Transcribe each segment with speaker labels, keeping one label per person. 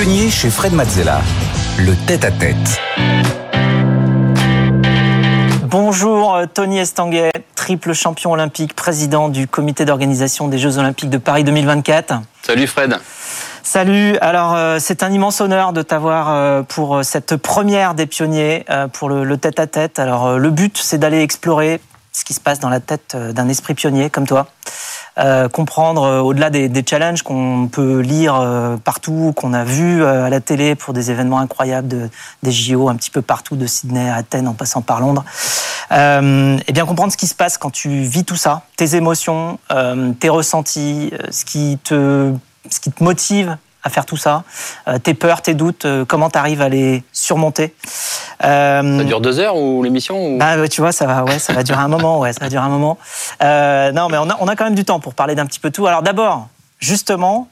Speaker 1: pionnier chez Fred Mazzella. Le tête-à-tête.
Speaker 2: Bonjour euh, Tony Estanguet, triple champion olympique, président du comité d'organisation des Jeux olympiques de Paris 2024.
Speaker 3: Salut Fred.
Speaker 2: Salut, alors euh, c'est un immense honneur de t'avoir euh, pour cette première des pionniers pour le tête-à-tête. Alors le but c'est d'aller explorer ce qui se passe dans la tête d'un esprit pionnier comme toi. Euh, comprendre euh, au-delà des, des, challenges qu'on peut lire euh, partout, qu'on a vu à la télé pour des événements incroyables de, des JO un petit peu partout, de Sydney à Athènes en passant par Londres. Euh, et bien comprendre ce qui se passe quand tu vis tout ça, tes émotions, tes ressentis, ce qui te ce qui te motive à faire tout ça euh, Tes peurs, tes doutes, euh, comment tu arrives à les surmonter
Speaker 3: euh, Ça dure deux heures ou l'émission
Speaker 2: bah, Tu vois, ça va, ouais, ça va durer un moment. Ouais, ça va durer un moment. non, mais on a, on a quand même du temps pour parler d'un petit peu tout. Alors d'abord, justement,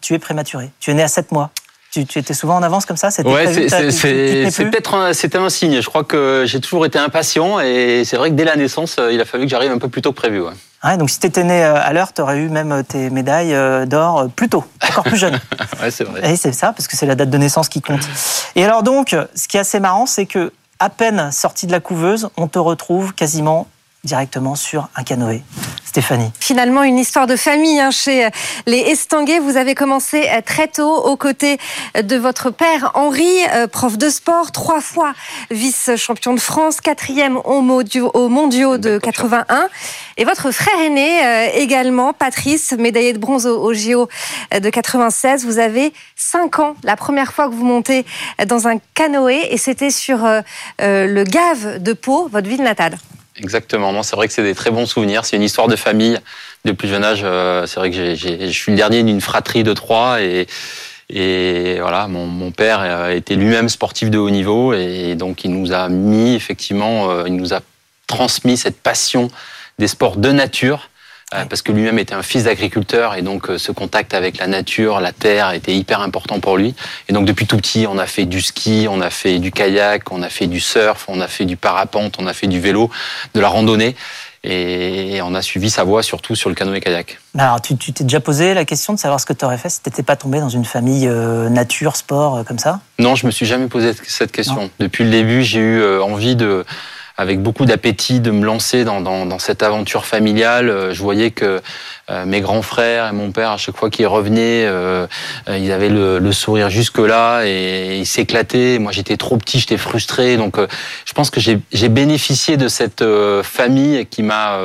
Speaker 2: tu es prématuré. Tu es né à 7 mois. Tu, tu, étais souvent en avance comme ça
Speaker 3: C'était ouais, peut-être c'était un signe. Je crois que j'ai toujours été impatient et c'est vrai que dès la naissance, il a fallu que j'arrive un peu plus tôt que prévu. Ouais
Speaker 2: donc si tu étais né euh, à l'heure, tu aurais eu même euh, tes médailles euh, d'or plus tôt, encore plus jeune.
Speaker 3: ouais, c'est vrai.
Speaker 2: Et c'est ça, parce que c'est la date de naissance qui compte. Et alors donc, ce qui est assez marrant, c'est que à peine sorti de la couveuse, on te retrouve quasiment directement sur un canoë. Stéphanie.
Speaker 4: Finalement, une histoire de famille hein, chez les Estanguet. Vous avez commencé euh, très tôt aux côtés de votre père Henri, euh, prof de sport, trois fois vice-champion de France, quatrième au mondiaux de 81. Et votre frère aîné euh, également, Patrice, médaillé de bronze au, JO de 96. Vous avez cinq ans, la première fois que vous montez dans un canoë, et c'était sur le Gave de Pau, votre ville natale.
Speaker 3: Exactement. c'est vrai que c'est des très bons souvenirs. C'est une histoire de famille. De plus jeune âge, euh, c'est vrai que je suis le dernier d'une fratrie de trois et, voilà, mon, mon père était lui-même sportif de haut niveau et donc il nous a mis effectivement, euh, il nous a transmis cette passion des sports de nature euh, parce que lui-même était un fils d'agriculteur et donc euh, ce contact avec la nature, la terre était hyper important pour lui. Et donc depuis tout petit, on a fait du ski, on a fait du kayak, on a fait du surf, on a fait du parapente, on a fait du vélo, de la randonnée. Et on a suivi sa voie surtout sur le canoë-kayak.
Speaker 2: Alors, tu t'es déjà posé la question de savoir ce que tu aurais fait si tu n'étais pas tombé dans une famille euh, nature, sport, comme ça?
Speaker 3: Non, je me suis jamais posé cette question. Depuis le début, j'ai eu envie de avec beaucoup d'appétit de me lancer dans, dans, dans, cette aventure familiale. Euh, je voyais que euh, mes grands frères et mon père, à chaque fois qu'ils revenaient, euh, ils avaient le, le sourire jusque-là et ils s'éclataient. Moi, j'étais trop petit, j'étais frustré. Donc, je pense que j'ai bénéficié de cette famille qui m'a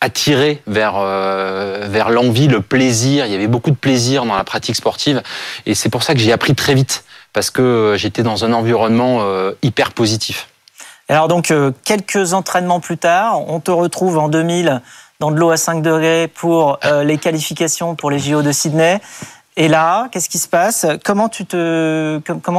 Speaker 3: attiré vers, vers l'envie, le plaisir. Il y avait beaucoup de plaisir dans la pratique sportive. Et c'est pour ça que j'ai appris très vite parce que j'étais dans un environnement hyper positif.
Speaker 2: Alors donc, euh, quelques entraînements plus tard, on te retrouve en 2000 dans de l'eau à 5 degrés pour euh, les qualifications pour les JO de Sydney. Et là, qu'est-ce qui se passe? Comment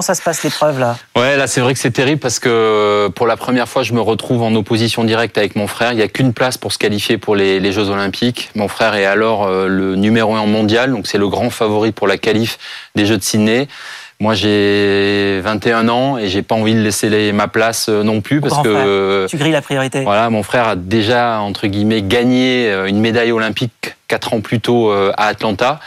Speaker 2: ça se passe l'épreuve là?
Speaker 3: Ouais, là c'est vrai que c'est terrible parce que pour la première fois, je me retrouve en opposition directe avec mon frère. Il n'y a qu'une place pour se qualifier pour les, les, Jeux Olympiques. Mon frère est alors euh, le numéro un mondial, donc c'est le grand favori pour la qualif des Jeux de Sydney. Moi, j'ai 21 ans et j'ai pas envie de laisser ma place euh, non plus parce que
Speaker 2: tu grilles la priorité.
Speaker 3: Voilà, mon frère a déjà entre guillemets gagné euh, une médaille olympique quatre ans plus tôt euh, à Atlanta.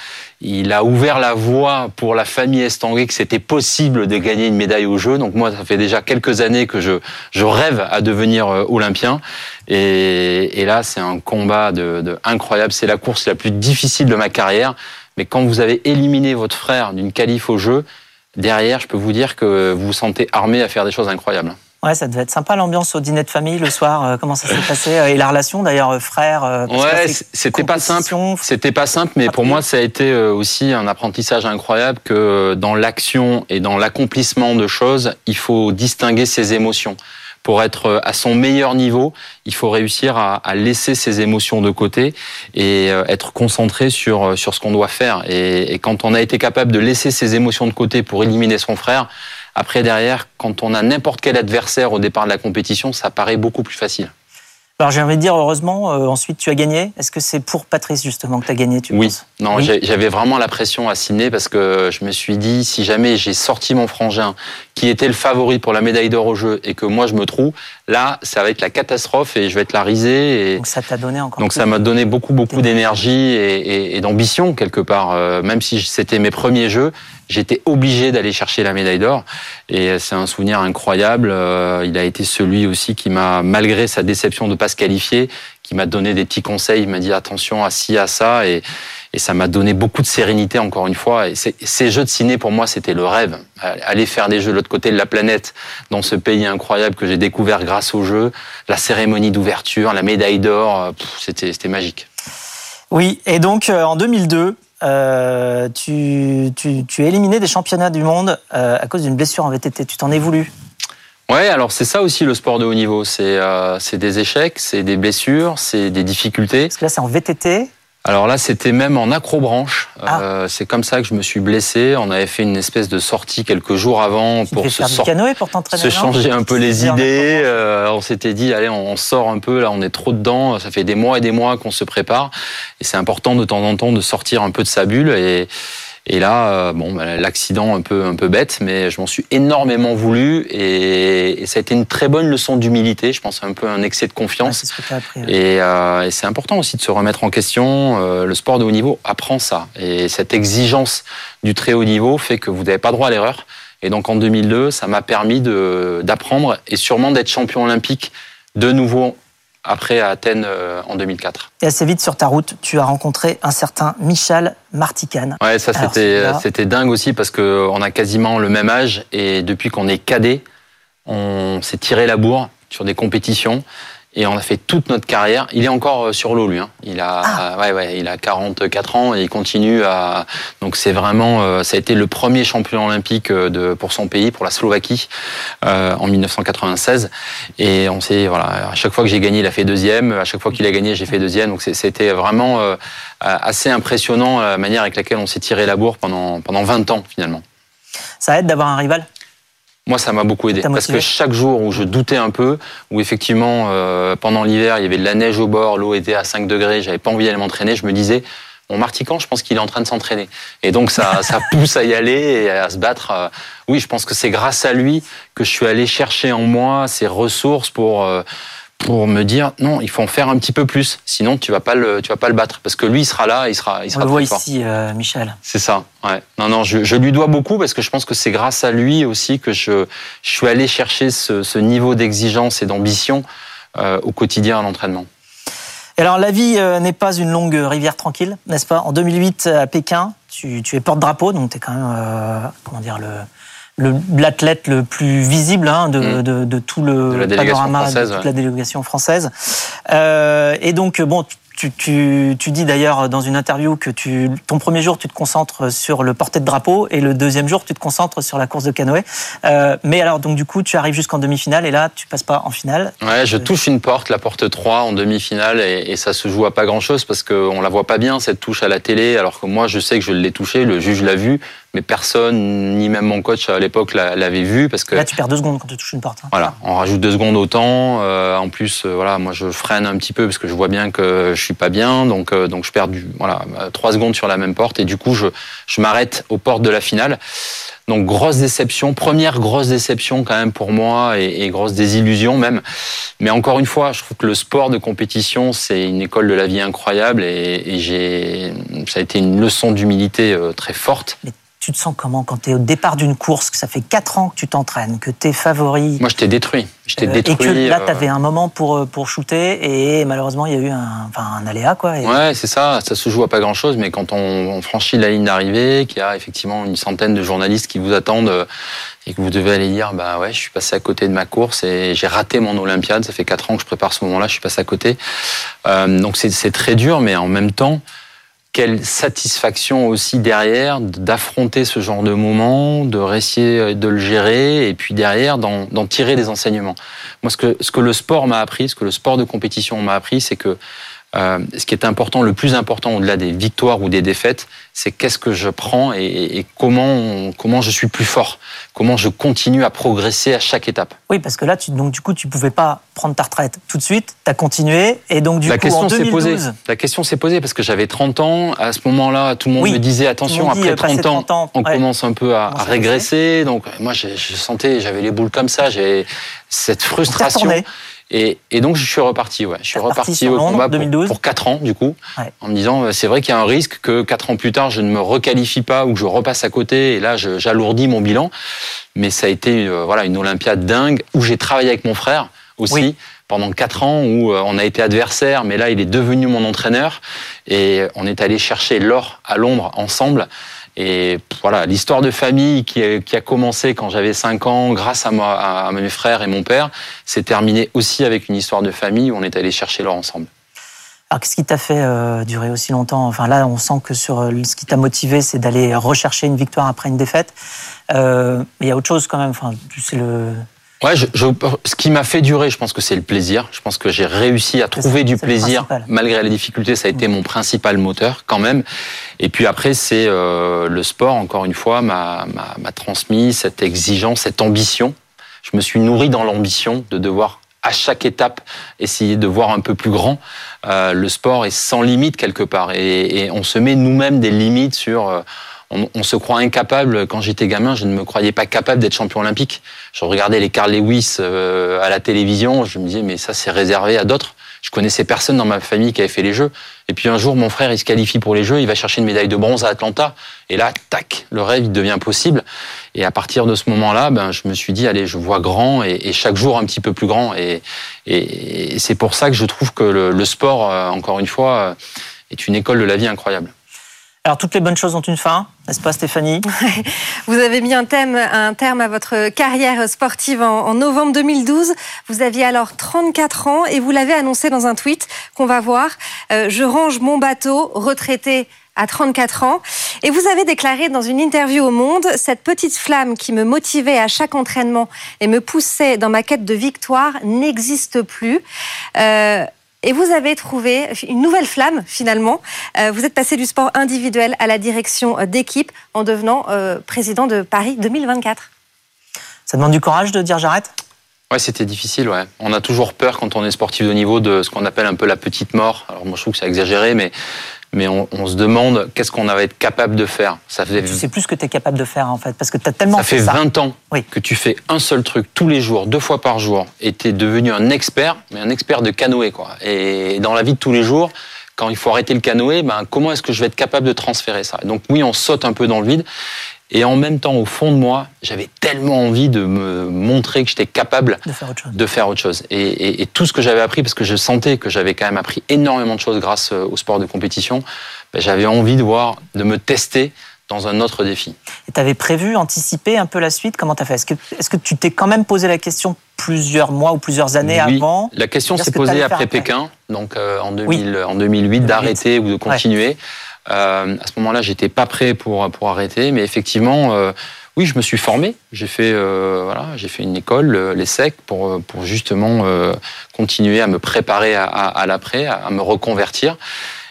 Speaker 3: Il a ouvert la voie pour la famille Estanguet que c'était possible de gagner une médaille au jeu. Donc moi, ça fait déjà quelques années que je, je rêve à devenir olympien. Et, et là, c'est un combat de, de incroyable. C'est la course la plus difficile de ma carrière. Mais quand vous avez éliminé votre frère d'une qualif au jeu, derrière, je peux vous dire que vous vous sentez armé à faire des choses incroyables.
Speaker 2: Ouais, ça devait être sympa l'ambiance au dîner de famille le soir. Euh, comment ça s'est passé euh, et la relation d'ailleurs euh, frère.
Speaker 3: ouais, c'était pas simple. C'était pas simple, mais pour moi ça a été aussi un apprentissage incroyable que dans l'action et dans l'accomplissement de choses, il faut distinguer ses émotions pour être euh, à son meilleur niveau, il faut réussir à, laisser ses émotions de côté et euh, être concentré sur, euh, sur ce qu'on doit faire. Et, et quand on a été capable de laisser ses émotions de côté pour éliminer son frère, après derrière, quand on a n'importe quel adversaire au départ de la compétition, ça paraît beaucoup plus facile.
Speaker 2: Alors j'ai envie de dire heureusement, euh, ensuite tu as gagné. Est-ce que c'est pour Patrice justement que tu as gagné tu
Speaker 3: Oui,
Speaker 2: penses?
Speaker 3: Non, j'avais vraiment la pression à Sydney parce que je me suis dit si jamais j'ai sorti mon frangin qui était le favori pour la médaille d'or au jeu et que moi je me trouve, là ça va être la catastrophe et je vais être la risée. Et...
Speaker 2: Donc ça t'a donné encore.
Speaker 3: Donc ça m'a donné beaucoup beaucoup d'énergie et, et, et d'ambition quelque part, euh, même si c'était mes premiers jeux. J'étais obligé d'aller chercher la médaille d'or. Et c'est un souvenir incroyable. Euh, il a été celui aussi qui m'a, malgré sa déception de pas se qualifier, qui m'a donné des petits conseils. Il m'a dit attention à ci, à ça. Et, et ça m'a donné beaucoup de sérénité, encore une fois. Et ces jeux de ciné, pour moi, c'était le rêve. Aller faire des jeux de l'autre côté de la planète, dans ce pays incroyable que j'ai découvert grâce aux jeux, la cérémonie d'ouverture, la médaille d'or, c'était magique.
Speaker 2: Oui, et donc euh, en 2002, euh, tu, tu, tu, es éliminé des championnats du monde euh, à cause d'une blessure en VTT. Tu t'en es voulu
Speaker 3: Ouais, alors c'est ça aussi le sport de haut niveau. C'est des échecs, c'est des blessures, c'est des difficultés.
Speaker 2: Parce que là, c'est en VTT.
Speaker 3: Alors là, c'était même en acrobranche. Ah. Euh, c'est comme ça que je me suis blessé. On avait fait une espèce de sortie quelques jours avant pour se, se changer un peu les idées. Euh, on s'était dit, allez, on sort un peu. Là, on est trop dedans. Ça fait des mois et des mois qu'on se prépare. Et c'est important de temps en temps de sortir un peu de sa bulle. Et, et là, euh, bon, bah, l'accident un peu un peu bête, mais je m'en suis énormément voulu et, ça a été une très bonne leçon d'humilité. Je pense un peu un excès de confiance. Euh, et, c'est important aussi de se remettre en question. Euh, le sport de haut niveau apprend ça et cette exigence du très haut niveau fait que vous n'avez pas droit à l'erreur. Et donc en 2002, ça m'a permis d'apprendre et sûrement d'être champion olympique de nouveau après à Athènes euh, en 2004.
Speaker 2: Et assez vite sur ta route, tu as rencontré un certain Michel Martican.
Speaker 3: Ouais, ça c'était c'était dingue aussi parce que on a quasiment le même âge et depuis qu'on est cadet, on s'est tiré la bourre sur des compétitions et on a fait toute notre carrière. Il est encore euh, sur l'eau, lui. Hein. Il a, ah. ouais, ouais, il a 44 ans et il continue à. Donc c'est vraiment, euh, ça a été le premier champion olympique euh, de pour son pays, pour la Slovaquie, euh, en 1996. Et on sait, voilà, à chaque fois que j'ai gagné, il a fait deuxième. À chaque fois qu'il a gagné, j'ai fait deuxième. Donc c'était vraiment assez impressionnant la manière avec laquelle on s'est tiré la bourre pendant pendant 20 ans finalement.
Speaker 2: Ça aide d'avoir un rival?
Speaker 3: Moi, ça m'a beaucoup aidé parce que chaque jour où je doutais un peu, où effectivement euh, pendant l'hiver il y avait de la neige au bord, l'eau était à 5 degrés, j'avais pas envie d'aller m'entraîner, je me disais mon Martican, je pense qu'il est en train de s'entraîner. Et donc ça, ça pousse à y aller et à se battre. Euh, oui, je pense que c'est grâce à lui que je suis allé chercher en moi ces ressources pour euh, pour me dire non, il faut en faire un petit peu plus, sinon tu vas pas le, tu vas pas le battre parce que lui il sera là, il sera, il sera.
Speaker 2: On le voit ici, euh, Michel.
Speaker 3: C'est ça. Ouais. Non, non, je, je, lui dois beaucoup parce que je pense que c'est grâce à lui aussi que je, je suis allé chercher ce, ce niveau d'exigence et d'ambition euh, au quotidien à l'entraînement.
Speaker 2: Et alors la vie euh, n'est pas une longue rivière tranquille, n'est-ce pas? En 2008 à Pékin, tu, tu es porte-drapeau, donc tu es quand même, comment dire, le l'athlète le, plus visible hein, de, mm. de, de, tout le panorama de toute la délégation française. Euh, et donc, bon, tu, tu, tu, dis d'ailleurs dans une interview que tu, ton premier jour, tu te concentres sur le porté de drapeau et le deuxième jour, tu te concentres sur la course de canoë. Euh, mais alors, donc du coup, tu arrives jusqu'en demi-finale et là, tu passes pas en finale.
Speaker 3: Ouais, je touche une porte, la porte 3 en demi-finale et, et, ça se joue à pas grand-chose parce qu'on la voit pas bien, cette touche à la télé, alors que moi, je sais que je l'ai touchée, le juge l'a vu, mais personne, ni même mon coach à l'époque l'avait vu parce que
Speaker 2: là tu perds deux secondes quand tu touches une porte. Hein.
Speaker 3: Voilà, on rajoute deux secondes au temps. Euh, en plus, euh, voilà, moi je freine un petit peu parce que je vois bien que je suis pas bien, donc euh, donc je perds du voilà trois secondes sur la même porte et du coup je je m'arrête aux portes de la finale. Donc grosse déception, première grosse déception quand même pour moi et, et, grosse désillusion même. Mais encore une fois, je trouve que le sport de compétition c'est une école de la vie incroyable et, et j'ai ça a été une leçon d'humilité très forte
Speaker 2: tu te sens comment quand tu es au départ d'une course, que ça fait 4 ans que tu t'entraînes, que tu es favori
Speaker 3: Moi, je t'ai détruit. Je t'ai détruit.
Speaker 2: Et que là, tu avais un moment pour, euh, pour shooter et malheureusement, il y a eu un, enfin, un aléa. Quoi,
Speaker 3: et... Ouais, c'est ça. Ça se joue à pas grand-chose, mais quand on, franchit la ligne d'arrivée, qu'il y a effectivement une centaine de journalistes qui vous attendent euh, et que vous devez aller dire, bah ouais, je suis passé à côté de ma course et j'ai raté mon Olympiade. Ça fait 4 ans que je prépare ce moment-là, je suis passé à côté. Euh, donc c'est très dur, mais en même temps, quelle satisfaction aussi derrière d'affronter ce genre de moment, de réussir de le gérer et puis derrière d'en tirer des enseignements. Moi, ce que, ce que le sport m'a appris, ce que le sport de compétition m'a appris, c'est que euh, ce qui est important, le plus important au-delà des victoires ou des défaites, c'est qu'est-ce que je prends et, comment comment je suis plus fort, comment je continue à progresser à chaque étape.
Speaker 2: Oui, parce que là, tu, donc du coup, tu pouvais pas prendre ta retraite tout de suite, tu as continué et donc du
Speaker 3: la
Speaker 2: coup
Speaker 3: question
Speaker 2: en 2012,
Speaker 3: posée. La question s'est posée parce que j'avais 30 ans à ce moment-là, tout le monde me disait attention après 30 ans, 30 ans, on commence un peu à, à régresser. Donc moi, je, je sentais, j'avais les boules comme ça, j'ai cette frustration. Et, et, donc, je suis reparti. Ouais. Je suis reparti au combat pour, pour 4 ans, du coup, en me disant, euh, c'est vrai qu'il y a un risque que 4 ans plus tard, je ne me requalifie pas ou que je repasse à côté. Et là, j'alourdis mon bilan. Mais ça a été euh, voilà, une Olympiade dingue où j'ai travaillé avec mon frère aussi. Pendant quatre ans où euh, on a été adversaires, mais là il est devenu mon entraîneur et on est allé chercher l'or à Londres ensemble. Et voilà, l'histoire de famille qui a, qui a commencé quand j'avais 5 ans, grâce à, moi, à mes frères et mon père, s'est terminée aussi avec une histoire de famille où on est allé chercher l'or ensemble.
Speaker 2: Alors, qu'est-ce qui t'a fait euh, durer aussi longtemps? Enfin, là, on sent que sur euh, ce qui t'a motivé, c'est d'aller rechercher une victoire après une défaite. Euh, mais il y a autre chose quand même. Enfin, c'est le,
Speaker 3: Ouais, je, je, ce qui m'a fait durer, je pense que c'est le plaisir. Je pense que j'ai réussi à trouver du plaisir malgré les difficultés. Ça a été mon principal moteur quand même. Et puis après, c'est euh, le sport, encore une fois, m'a transmis cette exigence, cette ambition. Je me suis nourri dans l'ambition de devoir à chaque étape essayer de voir un peu plus grand. Euh, le sport est sans limite quelque part et, et on se met nous-mêmes des limites sur... Euh, on, se croit incapable. Quand j'étais gamin, je ne me croyais pas capable d'être champion olympique. Je regardais les Carl Lewis euh, à la télévision, je me disais mais ça c'est réservé à d'autres. Je connaissais personne dans ma famille qui avait fait les Jeux. Et puis un jour, mon frère, il se qualifie pour les Jeux, il va chercher une médaille de bronze à Atlanta. Et là, tac, le rêve, devient possible. Et à partir de ce moment-là, ben, je me suis dit, allez, je vois grand et, chaque jour un petit peu plus grand. Et, et, c'est pour ça que je trouve que le, le sport, euh, encore une fois, euh, est une école de la vie incroyable.
Speaker 2: Alors, toutes les bonnes choses ont une fin, n'est-ce pas, Stéphanie?
Speaker 4: Vous avez mis un, thème, un terme à votre carrière sportive en, novembre 2012. Vous aviez alors 34 ans et vous l'avez annoncé dans un tweet qu'on va voir. Euh, je range mon bateau, retraité à 34 ans. Et vous avez déclaré dans une interview au Monde, cette petite flamme qui me motivait à chaque entraînement et me poussait dans ma quête de victoire n'existe plus. Euh, et vous avez trouvé une nouvelle flamme finalement. Euh, vous êtes passé du sport individuel à la direction euh, d'équipe en devenant euh, président de Paris 2024.
Speaker 2: Ça demande du courage de dire j'arrête?
Speaker 3: Ouais, c'était difficile, ouais. On a toujours peur quand on est sportif de niveau de ce qu'on appelle un peu la petite mort. Alors moi je trouve que c'est exagéré, mais mais on, se demande qu'est-ce qu'on va être capable de faire.
Speaker 2: Ça fait... Tu sais plus ce que tu es capable de faire en fait, parce que tu as tellement
Speaker 3: ça fait, 20 ans que tu fais un seul truc tous les jours, deux fois par jour, et tu es devenu un expert, mais un expert de canoë. Quoi. Et dans la vie de tous les jours, quand il faut arrêter le canoë, ben, comment est-ce que je vais être capable de transférer ça? Donc oui, on saute un peu dans le vide. Et en même temps, au fond de moi, j'avais tellement envie de me montrer que j'étais capable
Speaker 2: de faire autre chose.
Speaker 3: De faire autre chose. Et, et, tout ce que j'avais appris, parce que je sentais que j'avais quand même appris énormément de choses grâce euh, au sport de compétition, ben, j'avais envie de voir, de me tester dans un autre défi.
Speaker 2: Et tu avais prévu, anticipé un peu la suite? Comment tu as fait? Est-ce que, est que tu t'es quand même posé la question plusieurs mois ou plusieurs années
Speaker 3: oui.
Speaker 2: avant?
Speaker 3: La question s'est posée après, Pékin, donc euh, en, 2000, en 2008, d'arrêter ou de continuer. Euh, à ce moment-là, j'étais pas prêt pour pour arrêter, mais effectivement, euh, oui, je me suis formé. J'ai fait euh, voilà, j'ai fait une école, l'ESSEC, pour pour justement continuer à me préparer à, à, l'après, à, me reconvertir.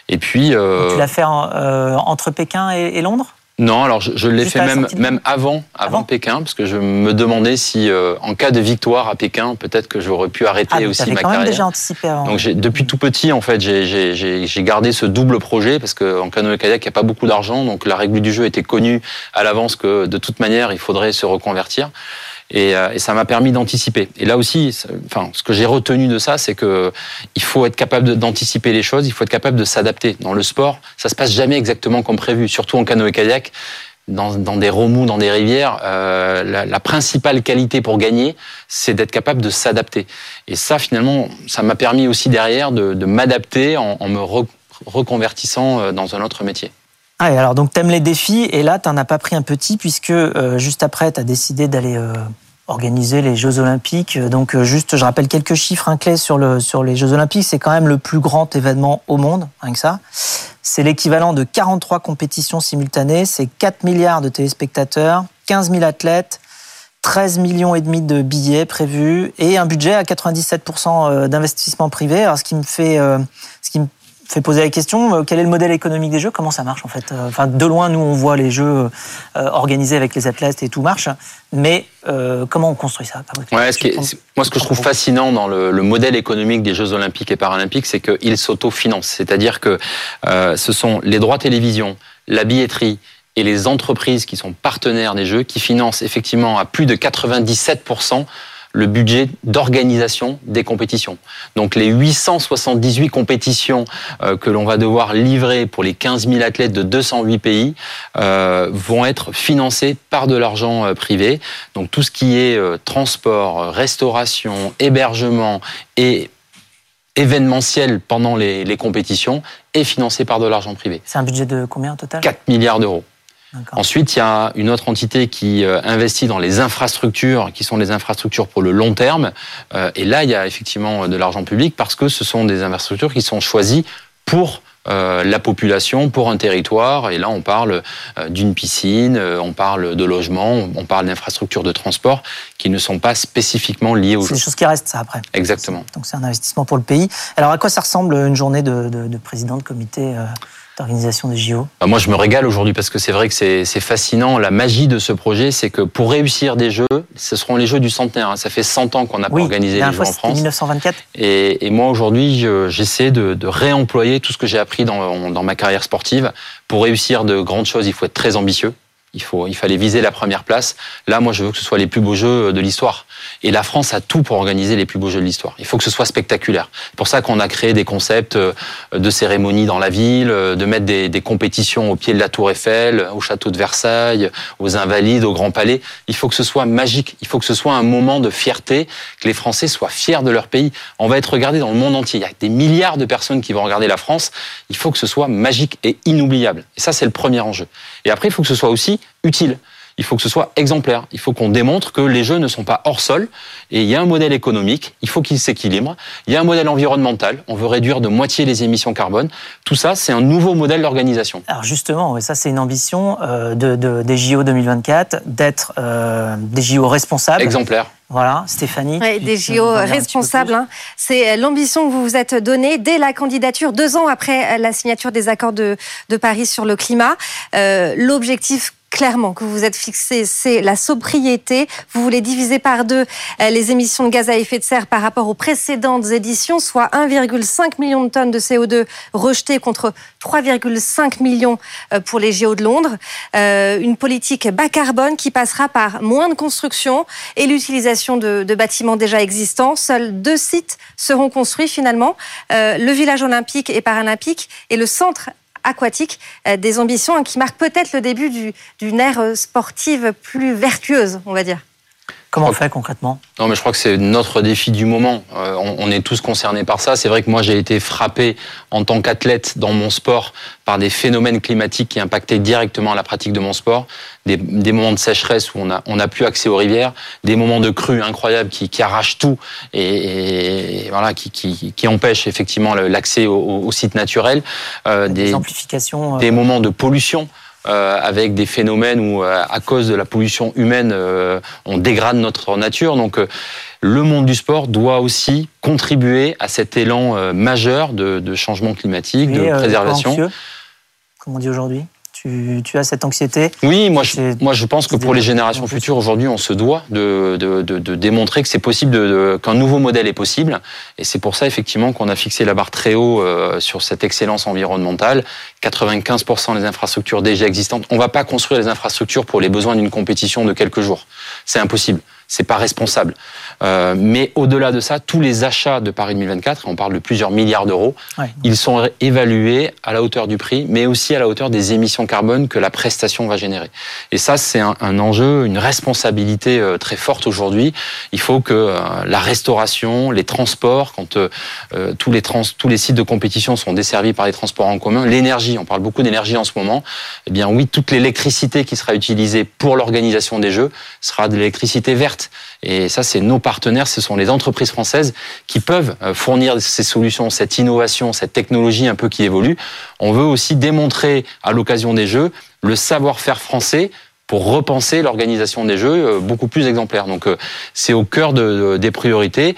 Speaker 3: Et puis.
Speaker 2: tu l'as fait entre Pékin et Londres?
Speaker 3: Non, alors je, l'ai fait même, même avant, avant, Pékin, parce que je me demandais si, euh, en cas de victoire à Pékin, peut-être que j'aurais pu arrêter ah, aussi ma
Speaker 2: quand
Speaker 3: carrière.
Speaker 2: Même déjà anticipé avant.
Speaker 3: Donc depuis tout petit, en fait, j'ai gardé ce double projet parce qu'en canoë-kayak, il n'y a pas beaucoup d'argent, donc la règle du jeu était connue à l'avance que de toute manière, il faudrait se reconvertir. Euh, et, ça m'a permis d'anticiper. Et là aussi, enfin, ce que j'ai retenu de ça, c'est que il faut être capable d'anticiper les choses, il faut être capable de s'adapter. Dans le sport, ça se passe jamais exactement comme prévu, surtout en canoë-kayak. Dans, dans, des remous, dans des rivières, euh, la, la, principale qualité pour gagner, c'est d'être capable de s'adapter. Et ça, finalement, ça m'a permis aussi derrière de, de m'adapter en, en, me reconvertissant euh, dans un autre métier.
Speaker 2: Ah, alors donc t'aimes les défis et là t'en as pas pris un petit puisque euh, juste après t'as décidé d'aller euh, organiser les Jeux Olympiques. Donc euh, juste je rappelle quelques chiffres hein, clés sur le sur les Jeux Olympiques. C'est quand même le plus grand événement au monde, rien que ça. C'est l'équivalent de 43 compétitions simultanées. C'est 4 milliards de téléspectateurs, 15 000 athlètes. 13 millions et demi de billets prévus et un budget à 97% d'investissement privé. Alors ce qui me fait, fait poser la question euh, quel est le modèle économique des jeux? Comment ça marche en fait? Euh, Enfin, de loin, nous on voit les jeux euh, organisés avec les athlètes et tout marche, mais comment on construit ça?
Speaker 3: Ouais, ce Moi, ce que je trouve fascinant dans le, modèle économique des Jeux Olympiques et Paralympiques, c'est qu'ils s'autofinancent. C'est-à-dire que ce sont les droits télévision, la billetterie et les entreprises qui sont partenaires des Jeux qui financent effectivement à plus de 97 le budget d'organisation des compétitions. Donc les 878 compétitions euh, que l'on va devoir livrer pour les 15 000 athlètes de 208 pays euh, vont être financées par de l'argent euh, privé. Donc tout ce qui est transport, restauration, hébergement et événementiel pendant les, les compétitions est financé par de l'argent privé.
Speaker 2: C'est un budget de combien au total?
Speaker 3: 4 milliards d'euros. Ensuite, il y a une autre entité qui euh, investit dans les infrastructures, qui sont les infrastructures pour le long terme. Euh, et là, il y a effectivement de l'argent public parce que ce sont des infrastructures qui sont choisies pour euh, la population pour un territoire. Et là, on parle d'une piscine, on parle de logement, on parle d'infrastructures de transport qui ne sont pas spécifiquement liées au
Speaker 2: C'est des choses qui restent, ça, après.
Speaker 3: Exactement.
Speaker 2: Donc, c'est un investissement pour le pays. Alors, à quoi ça ressemble une journée de, de, de président de comité d'organisation des JO
Speaker 3: bah, Moi, je me régale aujourd'hui parce que c'est vrai que c'est fascinant. La magie de ce projet, c'est que pour réussir des Jeux, ce seront les Jeux du centenaire. Hein. Ça fait 100 ans qu'on n'a pas organisé les Jeux en France.
Speaker 2: 1924.
Speaker 3: Et, et moi, aujourd'hui, j'essaie de, de, réemployer tout ce que j'ai appris dans, dans ma carrière sportive. Pour réussir de grandes choses, il faut être très ambitieux. Il, faut, il fallait viser la première place. Là, moi, je veux que ce soit les plus beaux jeux de l'histoire. Et la France a tout pour organiser les plus beaux jeux de l'histoire. Il faut que ce soit spectaculaire. C'est pour ça qu'on a créé des concepts euh, de cérémonies dans la ville, euh, de mettre des, des, compétitions au pied de la Tour Eiffel, au château de Versailles, aux Invalides, au Grand Palais. Il faut que ce soit magique. Il faut que ce soit un moment de fierté, que les Français soient fiers de leur pays. On va être regardé dans le monde entier. Il y a des milliards de personnes qui vont regarder la France. Il faut que ce soit magique et inoubliable. Et ça, c'est le premier enjeu. Et après, il faut que ce soit aussi utile. Il faut que ce soit exemplaire. Il faut qu'on démontre que les jeux ne sont pas hors sol. Et il y a un modèle économique. Il faut qu'il s'équilibre. Il y a un modèle environnemental. On veut réduire de moitié les émissions carbone. Tout ça, c'est un nouveau modèle d'organisation.
Speaker 2: Alors justement, ça c'est une ambition euh, de, des JO 2024 d'être euh, des JO responsables.
Speaker 3: Exemplaires.
Speaker 2: Voilà, Stéphanie.
Speaker 4: des JO responsables. Hein. C'est l'ambition que vous vous êtes donnée dès la candidature, deux ans après la signature des accords de, de Paris sur le climat. Euh, L'objectif clairement que vous vous êtes fixé, c'est la sobriété. Vous voulez diviser par deux euh, les émissions de gaz à effet de serre par rapport aux précédentes éditions, soit 1,5 million de tonnes de CO2 rejetées contre 3,5 millions euh, pour les JO de Londres. Euh, une politique bas carbone qui passera par moins de construction et l'utilisation de, de, bâtiments déjà existants. Seuls deux sites seront construits finalement, le village olympique et paralympique et le centre aquatique, euh, des ambitions qui marquent peut-être le début d'une ère euh, sportive plus vertueuse, on va dire.
Speaker 2: Comment on fait concrètement?
Speaker 3: Non, mais je crois que c'est notre défi du moment. Euh, on, est tous concernés par ça. C'est vrai que moi, j'ai été frappé en tant qu'athlète dans mon sport par des phénomènes climatiques qui impactaient directement la pratique de mon sport. Des, moments de sécheresse où on a, on a plus accès aux rivières, des moments de crue incroyables qui, qui arrachent tout et, voilà, qui, qui, qui, empêchent effectivement l'accès aux, sites naturels.
Speaker 2: Euh, des, des, amplifications.
Speaker 3: Euh, des moments de pollution. Euh, avec des phénomènes où, euh, à cause de la pollution humaine, euh, on dégrade notre nature. Donc, le monde du sport doit aussi contribuer à cet élan majeur de, de changement climatique, de préservation.
Speaker 2: Comme on dit aujourd'hui tu, as cette anxiété
Speaker 3: Oui, moi je, moi je pense que pour les générations futures, aujourd'hui, on se doit de, de, de, démontrer que c'est possible, qu'un nouveau modèle est possible. Et c'est pour ça, effectivement, qu'on a fixé la barre très haut euh, sur cette excellence environnementale. 95% des infrastructures déjà existantes. On ne va pas construire les infrastructures pour les besoins d'une compétition de quelques jours. C'est impossible c'est pas responsable. Euh, mais au-delà de ça, tous les achats de Paris 2024, on parle de plusieurs milliards d'euros, ils sont évalués à la hauteur du prix, mais aussi à la hauteur des émissions carbone que la prestation va générer. Et ça, c'est un, un, enjeu, une responsabilité euh, très forte aujourd'hui. Il faut que euh, la restauration, les transports, quand euh, tous, les trans, tous les sites de compétition sont desservis par les transports en commun, l'énergie, on parle beaucoup d'énergie en ce moment, eh bien oui, toute l'électricité qui sera utilisée pour l'organisation des Jeux sera de l'électricité verte et ça, c'est nos partenaires, ce sont les entreprises françaises qui peuvent euh, fournir ces solutions, cette innovation, cette technologie un peu qui évolue. On veut aussi démontrer à l'occasion des Jeux le savoir-faire français pour repenser l'organisation des Jeux euh, beaucoup plus exemplaire. Donc euh, c'est au cœur des priorités.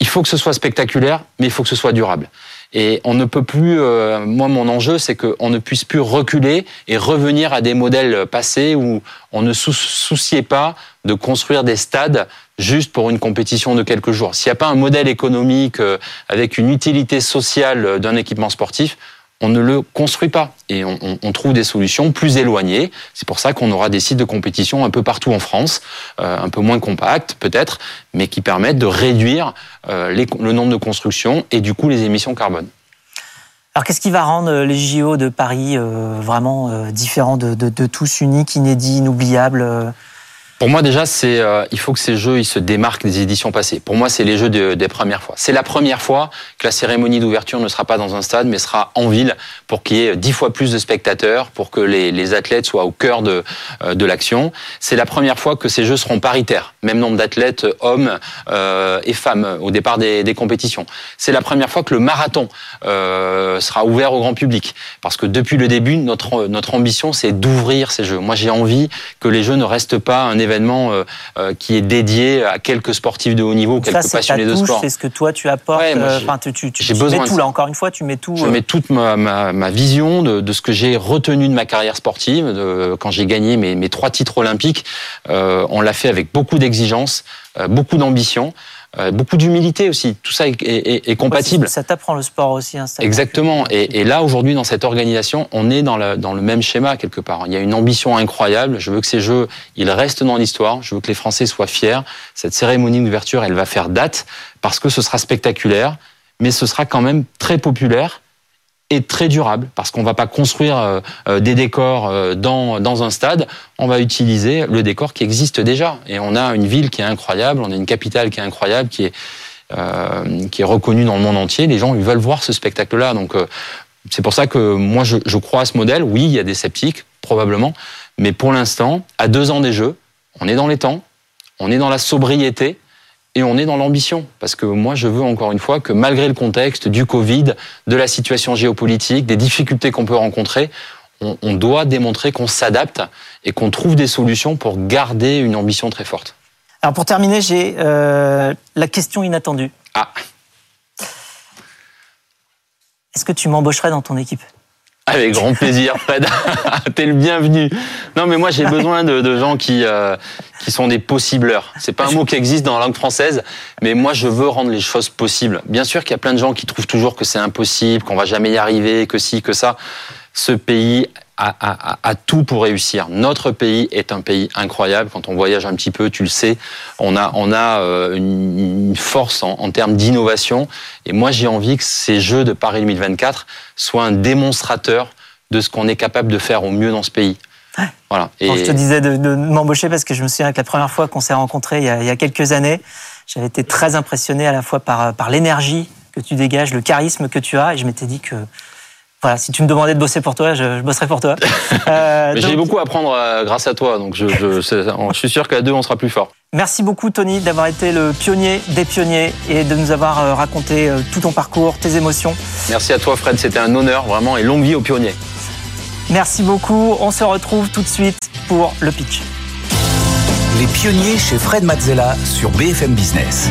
Speaker 3: Il faut que ce soit spectaculaire, mais il faut que ce soit durable. Et on ne peut plus, moi mon enjeu, c'est qu'on ne puisse plus reculer et revenir à des modèles passés où on ne souciait pas de construire des stades juste pour une compétition de quelques jours. S'il n'y a pas un modèle économique euh, avec une utilité sociale d'un équipement sportif, on ne le construit pas et on, trouve des solutions plus éloignées. C'est pour ça qu'on aura des sites de compétition un peu partout en France, euh, un peu moins compacts peut-être, mais qui permettent de réduire euh, le nombre de constructions et du coup les émissions carbone.
Speaker 2: Alors qu'est-ce qui va rendre euh, les JO de Paris vraiment différents de, de, tous, uniques, inédits, inoubliables
Speaker 3: pour moi déjà, c'est euh, il faut que ces jeux ils se démarquent des éditions passées. Pour moi, c'est les jeux des premières fois. C'est la première fois que la cérémonie d'ouverture ne sera pas dans un stade, mais sera en ville pour qu'il y ait dix fois plus de spectateurs, pour que les, athlètes soient au cœur de, euh, de l'action. C'est la première fois que ces jeux seront paritaires, même nombre d'athlètes hommes euh, et femmes au départ des, des compétitions. C'est la première fois que le marathon euh, sera ouvert au grand public, parce que depuis le début, notre notre ambition c'est d'ouvrir ces jeux. Moi, j'ai envie que les jeux ne restent pas un événement euh, euh, qui est dédié à quelques sportifs de haut niveau, quelques passionnés de sport.
Speaker 2: C'est ce que toi tu apportes. Euh, enfin, tu, tu, tu, besoin mets tout là. Encore une fois, tu mets tout.
Speaker 3: Je mets toute ma, ma, ma vision de, de, ce que j'ai retenu de ma carrière sportive. De, quand j'ai gagné mes, mes, trois titres olympiques, euh, on l'a fait avec beaucoup d'exigence, beaucoup d'ambition. Euh, beaucoup d'humilité aussi. Tout ça est, compatible.
Speaker 2: ça t'apprend le sport aussi. Hein,
Speaker 3: Exactement. Et, là, aujourd'hui, dans cette organisation, on est dans, dans le même schéma quelque part. Il y a une ambition incroyable. Je veux que ces Jeux, ils restent dans l'histoire. Je veux que les Français soient fiers. Cette cérémonie d'ouverture, elle va faire date parce que ce sera spectaculaire, mais ce sera quand même très populaire très durable parce qu'on va pas construire euh, euh, des décors euh, dans, dans un stade, on va utiliser le décor qui existe déjà. Et on a une ville qui est incroyable, on a une capitale qui est incroyable, qui est, qui est reconnue dans le monde entier. Les gens ils veulent voir ce spectacle-là. Donc c'est pour ça que moi je, je crois à ce modèle. Oui, il y a des sceptiques, probablement. Mais pour l'instant, à deux ans des Jeux, on est dans les temps, on est dans la sobriété et on est dans l'ambition. Parce que moi, je veux encore une fois que malgré le contexte du Covid, de la situation géopolitique, des difficultés qu'on peut rencontrer, on, doit démontrer qu'on s'adapte et qu'on trouve des solutions pour garder une ambition très forte.
Speaker 2: Alors pour terminer, j'ai euh, la question inattendue.
Speaker 3: Ah.
Speaker 2: Est-ce que tu m'embaucherais dans ton équipe?
Speaker 3: Avec grand plaisir, Fred. T'es le bienvenu. Non, mais moi j'ai besoin de, gens qui euh, qui sont des possibleurs. C'est pas un mot qui existe dans la langue française, mais moi je veux rendre les choses possibles. Bien sûr qu'il y a plein de gens qui trouvent toujours que c'est impossible, qu'on va jamais y arriver, que si, que ça. Ce pays a, tout pour réussir. Notre pays est un pays incroyable. Quand on voyage un petit peu, tu le sais, on a, on a euh, une force en, en termes d'innovation. Et moi, j'ai envie que ces Jeux de Paris 2024 soient un démonstrateur de ce qu'on est capable de faire au mieux dans ce pays.
Speaker 2: Voilà. Et... je te disais de, de m'embaucher parce que je me souviens que la première fois qu'on s'est rencontrés il y, a, il y a quelques années, j'avais été très impressionné à la fois par, par l'énergie que tu dégages, le charisme que tu as, et je m'étais dit que voilà, si tu me demandais de bosser pour toi, je, bosserais pour toi.
Speaker 3: Euh, J'ai beaucoup à apprendre euh, grâce à toi, donc je, je, je suis sûr qu'à deux, on sera plus fort.
Speaker 2: Merci beaucoup, Tony, d'avoir été le pionnier des pionniers et de nous avoir euh, raconté tout ton parcours, tes émotions.
Speaker 3: Merci à toi, Fred. C'était un honneur, vraiment, et longue vie aux pionniers.
Speaker 2: Merci beaucoup. On se retrouve tout de suite pour le pitch.
Speaker 1: Les pionniers chez Fred Mazzella sur BFM Business.